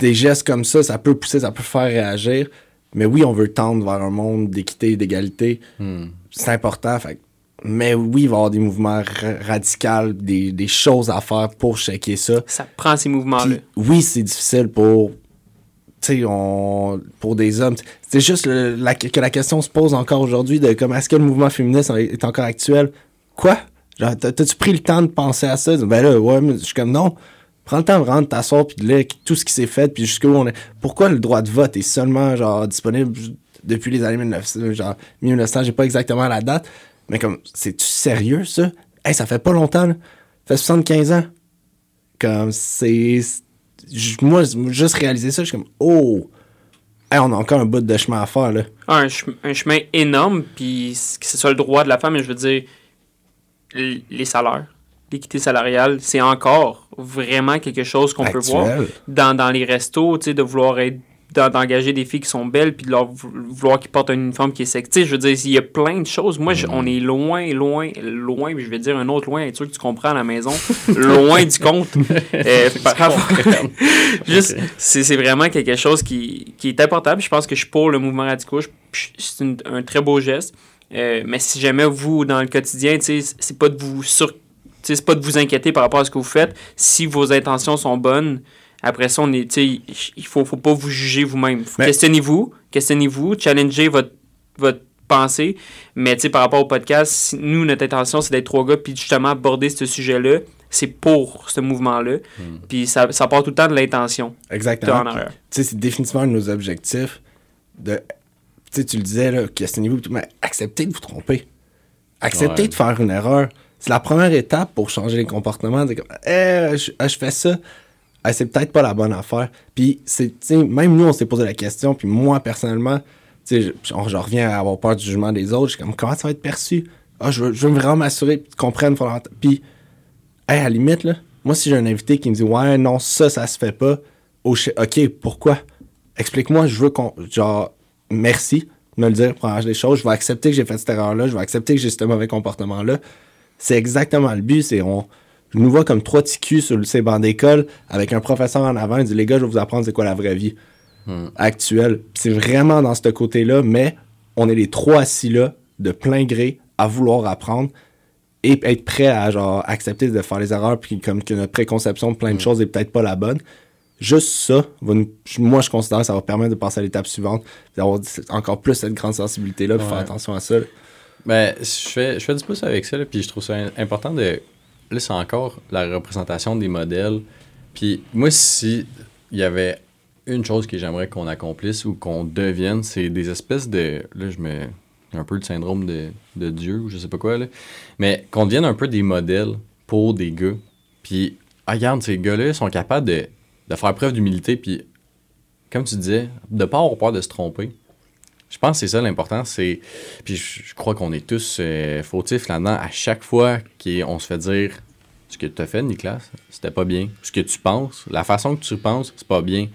Des gestes comme ça, ça peut pousser, ça peut faire réagir. Mais oui, on veut tendre vers un monde d'équité et d'égalité. Hmm. C'est important. Fait, mais oui, il va y avoir des mouvements ra- radicaux, des, des choses à faire pour checker ça. Ça prend ces mouvements-là. Oui, c'est difficile pour, tu sais, on, pour des hommes. C'est juste que la question se pose encore aujourd'hui de comme est-ce que le mouvement féministe est encore actuel? Quoi? T'as-tu pris le temps de penser à ça? Ben là, ouais, mais je suis comme non. Prends le temps vraiment de t'asseoir puis de tout ce qui s'est fait puis jusqu'où on est. Pourquoi le droit de vote est seulement genre disponible depuis les années 1900, genre 1900, j'ai pas exactement la date, mais comme c'est-tu sérieux ça? Hey, ça fait pas longtemps, là. Ça fait 75 ans. Comme c'est. Moi, juste réaliser ça, je suis comme Oh! Hey, on a encore un bout de chemin à faire là. un, chem- un chemin énorme, puis c- que ce soit le droit de la femme, mais je veux dire, les salaires, l'équité salariale, c'est encore vraiment quelque chose qu'on peut voir dans, dans les restos, tu sais, de vouloir être d'engager des filles qui sont belles puis de leur vou- vouloir qu'ils portent un uniforme qui est sexy. Je veux dire, il y a plein de choses. Moi, je- on est loin, loin, loin, puis je vais dire un autre loin, être sûr que tu comprends à la maison, (laughs) loin du compte. (laughs) Euh, par (laughs) Juste, c'est c'est vraiment quelque chose qui, qui est important. puis je pense que je suis pour le mouvement radical. C'est un très beau geste. Euh, mais si jamais vous, dans le quotidien, c'est pas de vous sur, c'est pas de vous inquiéter par rapport à ce que vous faites. Si vos intentions sont bonnes, après ça, on est, il faut, faut pas vous juger vous-même. Questionnez-vous, questionnez-vous, challengez votre, votre pensée. Mais par rapport au podcast, nous, notre intention, c'est d'être trois gars, puis justement aborder ce sujet-là. C'est pour ce mouvement-là. Puis ça, ça part tout le temps de l'intention. Exactement. c'est définitivement un de nos objectifs. De, tu le disais, questionnez-vous, mais acceptez de vous tromper. Acceptez Ouais. de faire une erreur. C'est la première étape pour changer les comportements. C'est comme, Eh, je, ah, je fais ça. C'est peut-être pas la bonne affaire. Puis, même nous, on s'est posé la question, puis moi, personnellement, je, reviens à avoir peur du jugement des autres. Je suis comme, comment ça va être perçu? Ah, je veux, vraiment m'assurer qu'ils comprennent. Puis, hey, à la limite, là, moi, si j'ai un invité qui me dit, ouais, non, ça, ça se fait pas, oh, ok, pourquoi? Explique-moi, je veux qu'on. Genre, merci de me le dire pour arranger les choses. Je vais accepter que j'ai fait cette erreur-là. Je vais accepter que j'ai ce mauvais comportement-là. C'est exactement le but. C'est on. Je nous vois comme trois petits culs sur ces bancs d'école avec un professeur en avant. Il dit Les gars, je vais vous apprendre c'est quoi la vraie vie actuelle. Puis C'est vraiment dans ce côté-là, mais on est les trois assis là, de plein gré, à vouloir apprendre et être prêt à genre accepter de faire les erreurs puis comme que notre préconception de plein de choses est peut-être pas la bonne. Juste ça, va nous- moi je considère que ça va permettre de passer à l'étape suivante, d'avoir encore plus cette grande sensibilité là, puis faire attention à ça. là. Ben, je fais, je fais du pouce avec ça, là, puis je trouve ça important de. Là, c'est encore la représentation des modèles. Puis moi, si il y avait une chose que j'aimerais qu'on accomplisse ou qu'on devienne, c'est des espèces de. Là, je me. Un peu le syndrome de, Dieu ou je sais pas quoi, là. Mais qu'on devienne un peu des modèles pour des gars. Puis, ah, regarde, ces gars-là sont capables de, de faire preuve d'humilité, puis, comme tu disais, de pas avoir peur de se tromper. Je pense que c'est ça l'important, c'est puis je, crois qu'on est tous euh, fautifs là-dedans. À chaque fois qu'on se fait dire ce que tu as fait, Nicolas, c'était pas bien. Ce que tu penses, la façon que tu penses, c'est pas bien.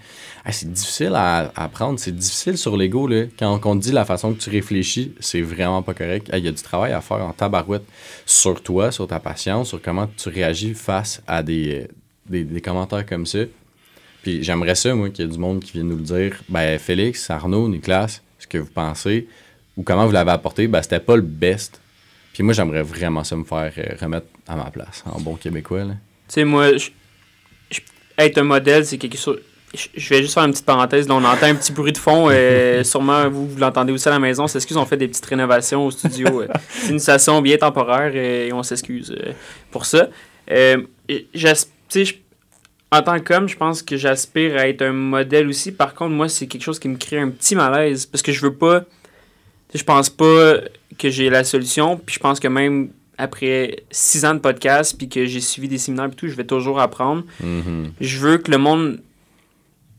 C'est difficile à, apprendre, c'est difficile sur l'ego. là. Quand on te dit la façon que tu réfléchis, c'est vraiment pas correct. Il y a du travail à faire en tabarouette sur toi, sur ta patience, sur comment tu réagis face à des, euh, des, des commentaires comme ça. Puis j'aimerais ça, moi, qu'il y ait du monde qui vienne nous le dire. Ben, Félix, Arnaud, Nicolas, ce que vous pensez ou comment vous l'avez apporté, ben, c'était pas le best. Puis moi, j'aimerais vraiment ça me faire euh, remettre à ma place, en bon québécois. Tu sais, moi, je- je- être un modèle, c'est quelque chose. Je je vais juste faire une petite parenthèse. Là, on entend un petit bruit de fond. euh, (laughs) sûrement, vous, vous l'entendez aussi à la maison. On s'excuse, on fait des petites rénovations au studio. euh, (laughs) c'est une station bien temporaire euh, et on s'excuse pour ça. Euh, et j'as- tu sais, je- en tant qu'homme, je pense que j'aspire à être un modèle aussi. Par contre, moi, c'est quelque chose qui me crée un petit malaise parce que je veux pas. Je pense pas que j'ai la solution. Puis je pense que même après six ans de podcast, puis que j'ai suivi des séminaires et tout, je vais toujours apprendre. Mhm. Je veux que le monde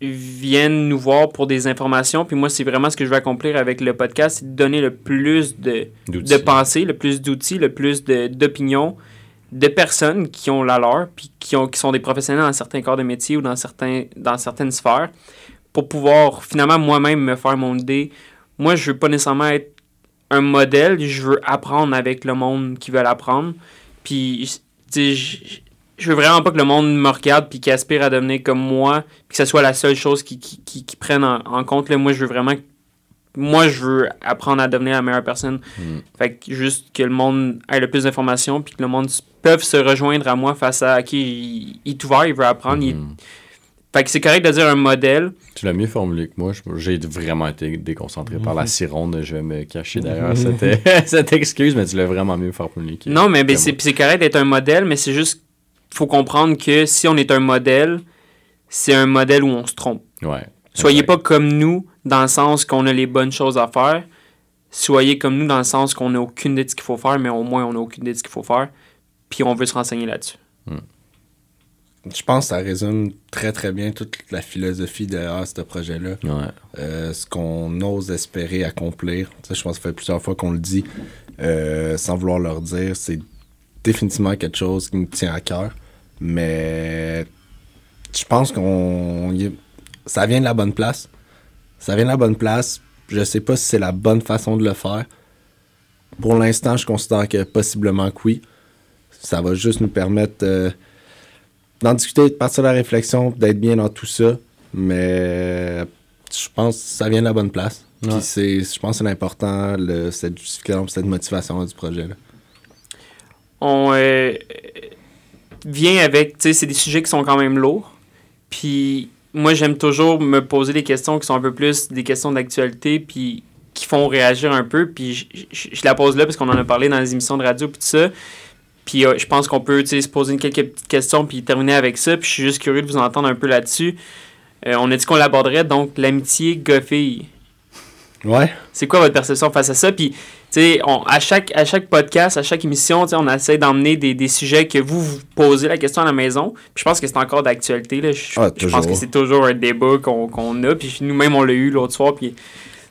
vienne nous voir pour des informations. Puis moi, c'est vraiment ce que je veux accomplir avec le podcast, c'est de donner le plus de, de pensées, le plus d'outils, le plus d'opinions de personnes qui ont la leur, puis qui, ont, qui sont des professionnels dans certains corps de métier ou dans, certains, dans certaines sphères, pour pouvoir finalement moi-même me faire mon idée. Moi, je veux pas nécessairement être un modèle, je veux apprendre avec le monde qui veut l'apprendre. Puis, je- veux vraiment pas que le monde me regarde puis qu'il aspire à devenir comme moi, puis que ce soit la seule chose qui, qui, qui, prenne en, en compte. Là, moi, je veux vraiment. Moi, je veux apprendre à devenir la meilleure personne. Mm. Fait que juste que le monde ait le plus d'informations, puis que le monde peuvent se rejoindre à moi face à. Ok, il, est ouvert, il veut apprendre. il- Mhm. Fait que c'est correct de dire un modèle. Tu l'as mieux formulé que moi. J'ai vraiment été déconcentré par Mhm. la sironde. Je vais me cacher derrière cette, (laughs) (laughs) cette excuse, mais tu l'as vraiment mieux formulé. que- Non, mais ben, c'est correct d'être un modèle, mais c'est juste. faut comprendre que si on est un modèle, c'est un modèle où on se trompe. Ouais. Soyez Exact. pas comme nous dans le sens qu'on a les bonnes choses à faire. Soyez comme nous dans le sens qu'on n'a aucune idée de ce qu'il faut faire, mais au moins on n'a aucune idée de ce qu'il faut faire. Puis on veut se renseigner là-dessus. Je pense que ça résume très très bien toute la philosophie derrière ce projet-là. Ouais. Euh, ce qu'on ose espérer accomplir. Sais, je pense que ça fait plusieurs fois qu'on le dit euh, sans vouloir leur dire. C'est définitivement quelque chose qui nous tient à cœur. Mais je pense qu'on ça vient de la bonne place. Ça vient de la bonne place. Je sais pas si c'est la bonne façon de le faire. Pour l'instant, je considère que possiblement que oui. Ça va juste nous permettre euh, d'en discuter, de partir de la réflexion, d'être bien dans tout ça. Mais je pense que ça vient de la bonne place. Ouais. c'est, je pense que c'est l'important, cette justification, cette motivation du projet. Là. On euh, vient avec, tu sais, c'est des sujets qui sont quand même lourds. Puis moi, j'aime toujours me poser des questions qui sont un peu plus des questions d'actualité, puis qui font réagir un peu. Puis je, la pose là parce qu'on en a parlé dans les émissions de radio, puis tout ça. Puis euh, je pense qu'on peut, se poser quelques petites questions, puis terminer avec ça. Puis je suis juste curieux de vous entendre un peu là-dessus. Euh, on a dit qu'on l'aborderait, donc l'amitié gars-fille. Ouais. C'est quoi votre perception face à ça? Puis, tu sais, on- à chaque, à chaque podcast, à chaque émission, on essaie d'emmener des, des sujets que vous vous posez la question à la maison. Puis je pense que c'est encore d'actualité. Je, Ah, je pense que c'est toujours un débat qu'on a. Puis nous-mêmes, on l'a eu l'autre soir. Puis,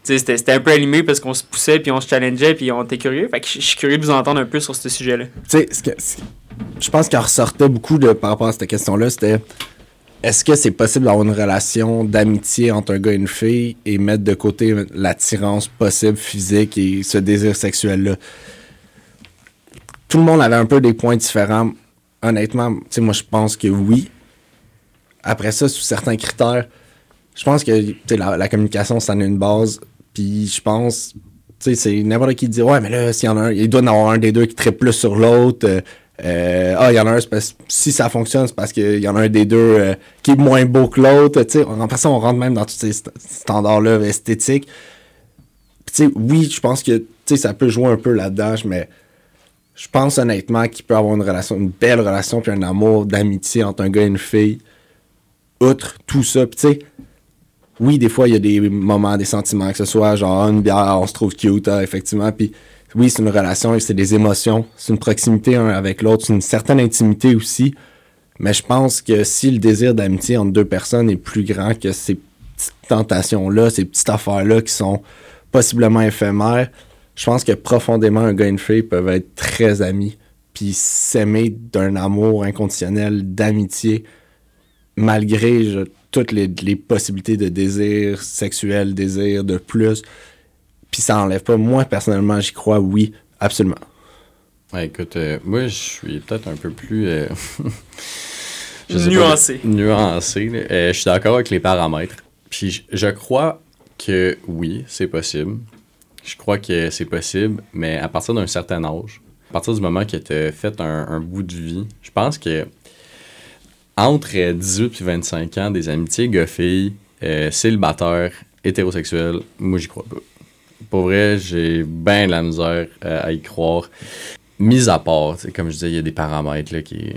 c'était un peu animé parce qu'on se poussait, puis on se challengeait, puis on était curieux. Fait que je suis curieux de vous entendre un peu sur ce sujet-là. Tu sais, ce que- ce- je pense qu'il en ressortait beaucoup de, par rapport à cette question-là, c'était est-ce que c'est possible d'avoir une relation d'amitié entre un gars et une fille et mettre de côté l'attirance possible physique et ce désir sexuel-là? Tout le monde avait un peu des points différents. Honnêtement, moi, je pense que oui. Après ça, sous certains critères, je pense que la, communication, ça en est une base. Puis je pense, c'est n'importe qui dit Ouais, mais là, s'il y en a un, il doit y en avoir un des deux qui traite plus sur l'autre. euh, euh, ah, il y en a un, parce si ça fonctionne, c'est parce qu'il y en a un des deux euh, qui est moins beau que l'autre. En passant, on rentre même dans tous ces st- standards-là esthétiques. Puis, oui, je pense que ça peut jouer un peu là-dedans, mais je pense honnêtement qu'il peut avoir une relation, une belle relation, puis un amour d'amitié entre un gars et une fille. Outre tout ça, puis oui, des fois, il y a des moments, des sentiments, que ce soit genre une bière, on se trouve cute, ah, effectivement. Puis oui, c'est une relation, et c'est des émotions, c'est une proximité un avec l'autre, c'est une certaine intimité aussi. Mais je pense que si le désir d'amitié entre deux personnes est plus grand que ces petites tentations-là, ces petites affaires-là qui sont possiblement éphémères, je pense que profondément, un gars et une fille peuvent être très amis, puis s'aimer d'un amour inconditionnel, d'amitié, malgré toutes les possibilités de désir sexuel, désir de plus. Puis ça enlève pas. Moi, personnellement, j'y crois, oui, absolument. Ouais, écoute, euh, moi, je suis peut-être un peu plus. euh, (laughs) sais pas, Nuancé. nuancé. Euh, je suis d'accord avec les paramètres. Puis je, je crois que oui, c'est possible. Je crois que c'est possible, mais à partir d'un certain âge, à partir du moment que tu as fait un, un bout de vie, je pense que entre euh, 18 et 25 ans, des amitiés gars-filles, euh, célibataires, hétérosexuels, moi, j'y crois pas. Pour vrai, j'ai bien la misère euh, à y croire. Mis à part, comme je disais, il y a des paramètres qui.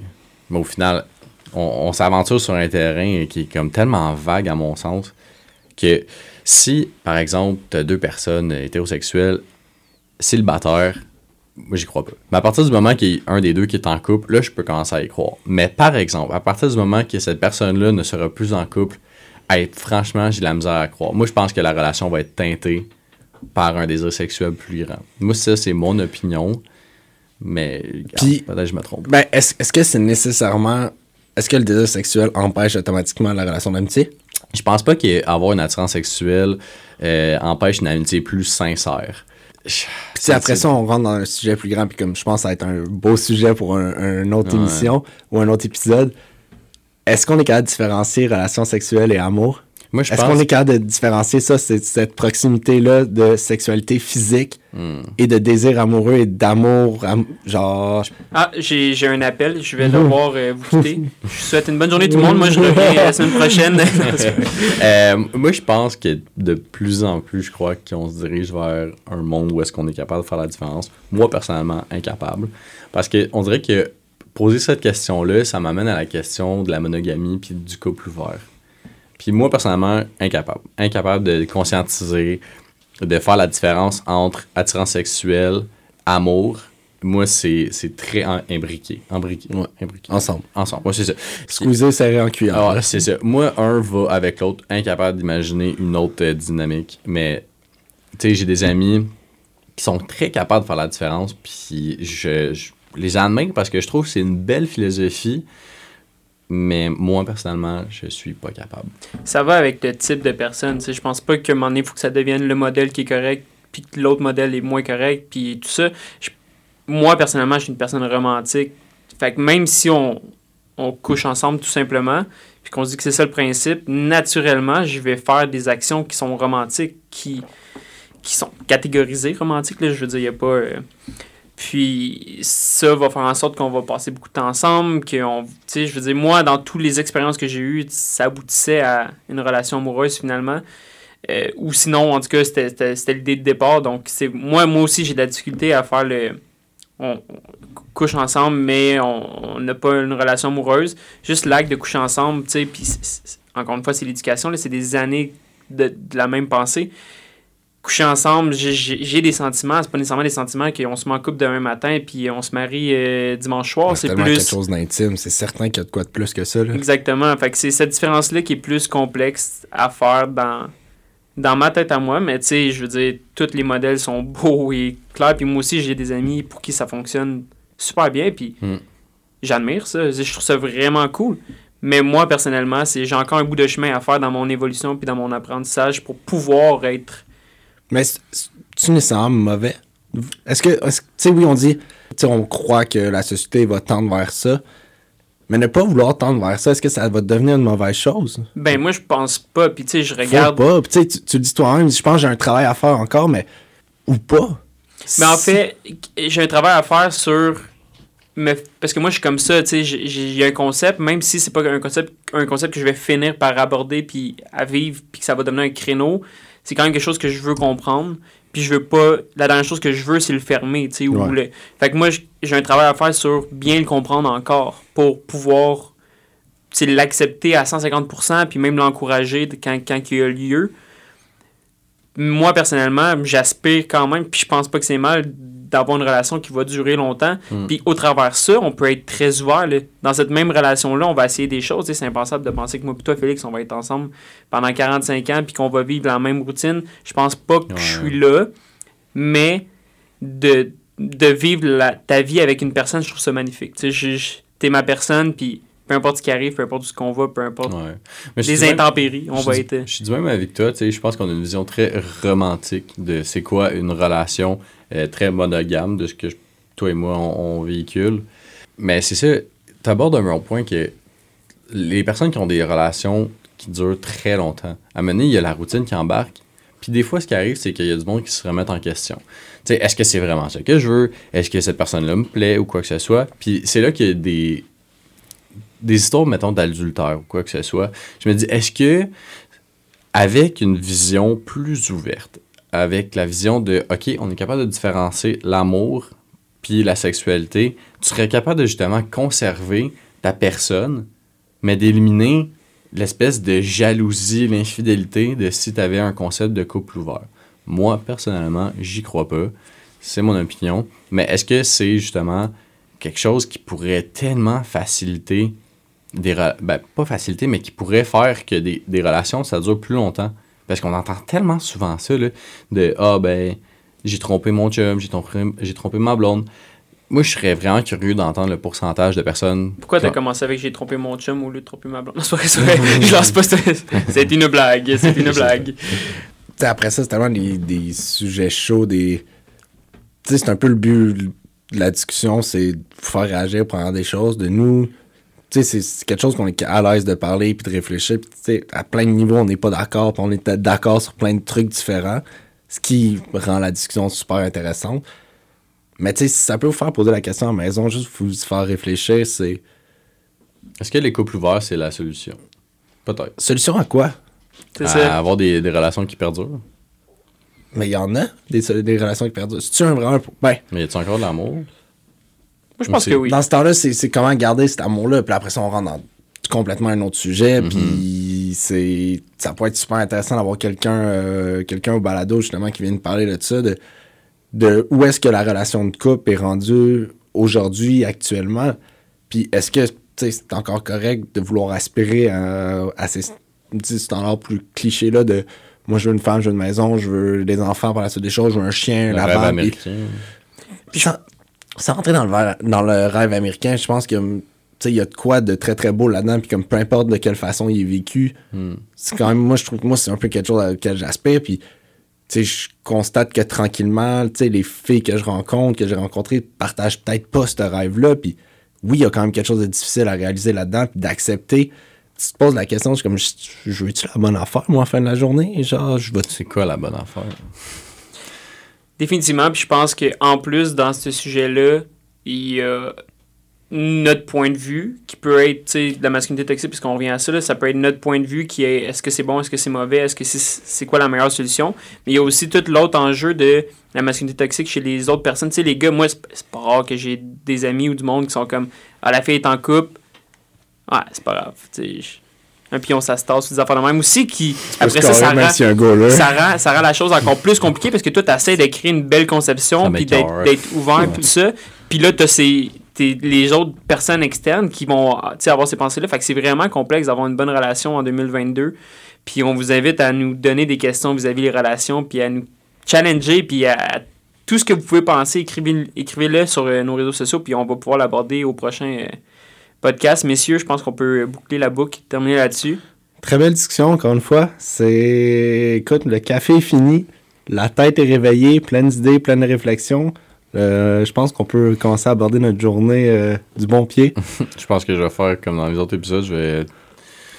Mais au final, on, s'aventure sur un terrain qui est comme tellement vague à mon sens que si, par exemple, tu as deux personnes hétérosexuelles célibataires, moi j'y crois pas. Mais à partir du moment qu'il y a un des deux qui est en couple, là je peux commencer à y croire. Mais par exemple, à partir du moment que cette personne-là ne sera plus en couple, franchement, j'ai la misère à croire. Moi je pense que la relation va être teintée par un désir sexuel plus grand. Moi ça c'est mon opinion, mais Puis- peut-être que je me trompe. Ben, est-ce est-ce que c'est nécessairement. Est-ce que le désir sexuel empêche automatiquement la relation d'amitié? Je pense pas qu'avoir une attirance sexuelle euh, empêche une amitié plus sincère. Puis sais, après ça, on rentre dans un sujet plus grand, puis comme je pense que ça va être un beau sujet pour un, un autre Ouais. émission ou un autre épisode. Est-ce qu'on est capable de différencier relation sexuelle et amour? Moi, je Est-ce pense. qu'on est capable de différencier ça, c'est- cette proximité-là de sexualité physique Hmm. et de désir amoureux et d'amour, am- genre... Ah, j'ai j'ai un appel. Je vais devoir (laughs) euh, vous quitter. Je vous souhaite une bonne journée, tout le monde. Moi, je reviens la semaine prochaine. (laughs) (laughs) Euh, moi, je pense que de plus en plus, je crois qu'on se dirige vers un monde où est-ce qu'on est capable de faire la différence. Moi, personnellement, incapable. Parce qu'on dirait que poser cette question-là, ça m'amène à la question de la monogamie puis du couple ouvert. Puis moi, personnellement, incapable. Incapable de conscientiser, de faire la différence entre attirance sexuelle, amour. Moi, c'est c'est très imbriqué. Imbriqué. Ouais. Imbriqué. Ensemble. Ensemble. Moi, c'est ça. Squeezer serré en cuillère. Ah, c'est ça. Moi, un va avec l'autre, incapable d'imaginer une autre euh, dynamique. Mais, tu sais, j'ai des amis qui sont très capables de faire la différence, puis je, je les admire parce que je trouve que c'est une belle philosophie, mais moi, personnellement, je suis pas capable. ça va avec le type de personne. Je pense pas qu'à un moment donné, il faut que ça devienne le modèle qui est correct, puis que l'autre modèle est moins correct, puis tout ça. Moi, personnellement, je suis une personne romantique. Fait que même si on, on couche ensemble tout simplement, puis qu'on se dit que c'est ça le principe, naturellement, je vais faire des actions qui sont romantiques, qui, qui sont catégorisées romantiques. Là, je veux dire, il n'y a pas. euh, Puis ça va faire en sorte qu'on va passer beaucoup de temps ensemble, je veux dire, moi, dans toutes les expériences que j'ai eues, ça aboutissait à une relation amoureuse finalement. Euh, ou sinon, en tout cas, c'était- l'idée de départ. Donc, c'est moi, moi aussi, j'ai de la difficulté à faire le. On, couche ensemble, mais on n'a pas une relation amoureuse. Juste l'acte de coucher ensemble, tu sais, puis encore une fois, c'est l'éducation, c'est des années de, de la même pensée. Coucher ensemble, j'ai- des sentiments. C'est pas nécessairement des sentiments qu'on se met en couple demain matin puis on se marie euh, dimanche soir. C'est plus. quelque chose d'intime. C'est certain qu'il y a de quoi de plus que ça. Là. Exactement. Fait que c'est cette différence-là qui est plus complexe à faire dans, dans ma tête à moi. Mais tu sais, je veux dire, tous les modèles sont (laughs) beaux et clairs. Puis moi aussi, j'ai des amis pour qui ça fonctionne super bien. Puis Mm. j'admire ça. Je trouve ça vraiment cool. Mais moi, personnellement, j'ai encore un bout de chemin à faire dans mon évolution puis dans mon apprentissage pour pouvoir être. Mais c'est- nécessairement mauvais? Est-ce que, tu sais, oui, on dit, tu sais, on croit que la société va tendre vers ça, mais ne pas vouloir tendre vers ça, est-ce que ça va devenir une mauvaise chose? Ben, moi, je pense pas. Puis tu sais, je Faut regarde. pas. Puis tu sais, tu, dis toi-même, je pense que j'ai un travail à faire encore, mais ou pas. Mais en fait, j'ai un travail à faire sur. me- Parce que moi, je suis comme ça, tu sais, j'ai- un concept, même si c'est pas un concept, un concept que je vais finir par aborder puis à vivre, puis que ça va devenir un créneau, c'est quand même quelque chose que je veux comprendre. Puis je veux pas. La dernière chose que je veux, c'est le fermer, tu sais. ou Ouais. le- Fait que moi, j'ai un travail à faire sur bien le comprendre encore pour pouvoir l'accepter à 150%, puis même l'encourager quand, quand il y a lieu moi personnellement, j'aspire quand même, puis je pense pas que c'est mal d'avoir une relation qui va durer longtemps. Mm. Puis au travers de ça, on peut être très ouvert. là. Dans cette même relation-là, on va essayer des choses. C'est impensable de penser que moi et toi, Félix, on va être ensemble pendant 45 ans puis qu'on va vivre la même routine. Je pense pas que Ouais, je suis là, mais de, de vivre la- ta vie avec une personne, je trouve ça magnifique. Tu t'es ma personne, puis peu importe ce qui arrive, peu importe ce qu'on va, peu importe Ouais. Mais je les même- intempéries, on va être... Je suis du même avec toi, tu sais, je pense qu'on a une vision très romantique de c'est quoi une relation euh, très monogame de ce que toi et moi on, véhicule. Mais c'est ça, tu abordes un bon point que les personnes qui ont des relations qui durent très longtemps, à un moment donné, il y a la routine qui embarque. Puis des fois, ce qui arrive, c'est qu'il y a du monde qui se remet en question. Tu sais, est-ce que c'est vraiment ça que je veux? Est-ce que cette personne-là me plaît ou quoi que ce soit? Puis c'est là qu'il y a des, des histoires, mettons, d'adultère ou quoi que ce soit. Je me dis, est-ce que avec une vision plus ouverte, avec la vision de, OK, on est capable de différencier l'amour puis la sexualité, tu serais capable de justement conserver ta personne, mais d'éliminer l'espèce de jalousie, l'infidélité de si tu avais un concept de couple ouvert. Moi, personnellement, j'y crois pas. C'est mon opinion. Mais est-ce que c'est justement quelque chose qui pourrait tellement faciliter des ben, pas faciliter, mais qui pourrait faire que des, des relations, ça dure plus longtemps? Parce qu'on entend tellement souvent ça, là, de Ah, ben, j'ai trompé mon chum, j'ai trompé, j'ai trompé ma blonde. Moi, je serais vraiment curieux d'entendre le pourcentage de personnes. Pourquoi t'as commencé avec j'ai trompé mon chum au lieu de tromper ma blonde? Non, c'est vrai, c'est vrai. Je lance pas ça. C'est une blague. C'est une (laughs) blague. Après ça, c'est tellement des, des sujets chauds, des. Tu sais, c'est un peu le but de la discussion, c'est de vous faire réagir, prendre des choses, de nous. Tu sais, c'est- c'est quelque chose qu'on est à l'aise de parler puis de réfléchir. Puis, tu sais, à plein de niveaux, on n'est pas d'accord, puis on est d'accord sur plein de trucs différents, ce qui rend la discussion super intéressante. Mais tu sais, si ça peut vous faire poser la question à la maison, juste vous faire réfléchir, c'est Est-ce que les couples ouverts, c'est la solution? Peut-être. solution à quoi? C'est À ça. avoir des, des relations qui perdurent. Mais il y en a, des, des relations qui perdent. C'est-tu un vraiment. Ben, Mais y a-t-il encore de l'amour? Moi, je pense que oui. Dans ce temps-là, c'est c'est comment garder cet amour-là. Puis après ça, on rentre dans complètement un autre sujet. Mhm. Puis c'est ça pourrait être super intéressant d'avoir quelqu'un euh, quelqu'un au balado, justement, qui vient de parler de ça, de, de où est-ce que la relation de couple est rendue aujourd'hui, actuellement. Puis est-ce que tu sais, c'est encore correct de vouloir aspirer à, à ces standards plus clichés-là de moi, je veux une femme, je veux une maison, je veux des enfants par la suite des choses, je veux un chien, Le la rêve femme. puis- américain. puis sans, rentrer dans le, ver- dans le rêve américain, je pense que il y a de quoi de très très beau là-dedans, puis comme peu importe de quelle façon il est vécu, Hmm. c'est quand même, moi je trouve que moi c'est un peu quelque chose à laquelle j'aspire, puis je constate que tranquillement, les filles que je rencontre, que j'ai rencontrées, partagent peut-être pas ce rêve-là, puis oui, il y a quand même quelque chose de difficile à réaliser là-dedans, puis d'accepter. Tu te poses la question, je suis comme, je, veux-tu la bonne affaire, moi, la fin de la journée? Genre, je vais C'est quoi la bonne affaire? Définitivement. Puis je pense qu'en plus, dans ce sujet-là, il y a notre point de vue qui peut être, de la masculinité toxique, puisqu'on revient à ça, là, ça peut être notre point de vue qui est est-ce que c'est bon, est-ce que c'est mauvais, est-ce que c'est quoi la meilleure solution? Mais il y a aussi tout l'autre enjeu de la masculinité toxique chez les autres personnes. Tu sais, les gars, moi, c'est pas rare que j'ai des amis ou du monde qui sont comme Ah, la fille est en couple. Ouais, c'est pas grave. Un pion ça se tasse, des affaires de même aussi qui après ça ça rend, ça rend ça rend la chose encore plus compliquée parce que toi tu essaies de créer une belle conception puis d'être ouvert puis tout ça. Puis là tu ces les autres personnes externes qui vont sais, avoir ces pensées là fait que c'est vraiment complexe d'avoir une bonne relation en 2022 puis on vous invite à nous donner des questions vis-à-vis des relations puis à nous challenger puis à, à tout ce que vous pouvez penser. Écrivez- écrivez-le sur euh, nos réseaux sociaux puis on va pouvoir l'aborder au prochain euh, podcast messieurs je pense qu'on peut boucler la boucle terminer là-dessus Très belle discussion, encore une fois. C'est. Écoute, le café est fini. La tête est réveillée, pleine d'idées, pleine de réflexions. Euh, je pense qu'on peut commencer à aborder notre journée euh, du bon pied. (laughs) Je pense que je vais faire comme dans les autres épisodes, je vais,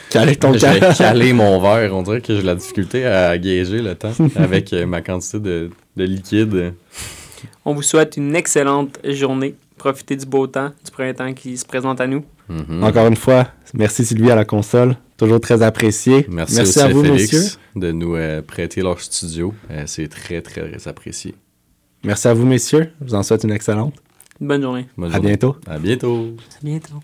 Caler ton (laughs) je vais caler mon verre. On dirait que j'ai de la difficulté à gager le temps (laughs) avec euh, ma quantité de, de liquide. On vous souhaite une excellente journée. Profitez du beau temps, du printemps qui se présente à nous. Mhm. Encore une fois, merci Sylvie à la console. Toujours très apprécié. Merci, aussi à à vous, Félix messieurs. de nous euh, prêter leur studio. Euh, C'est très, très apprécié. Merci à vous, messieurs. Je vous en souhaite une excellente. Bonne journée. Bonne À journée. bientôt. À bientôt. À bientôt.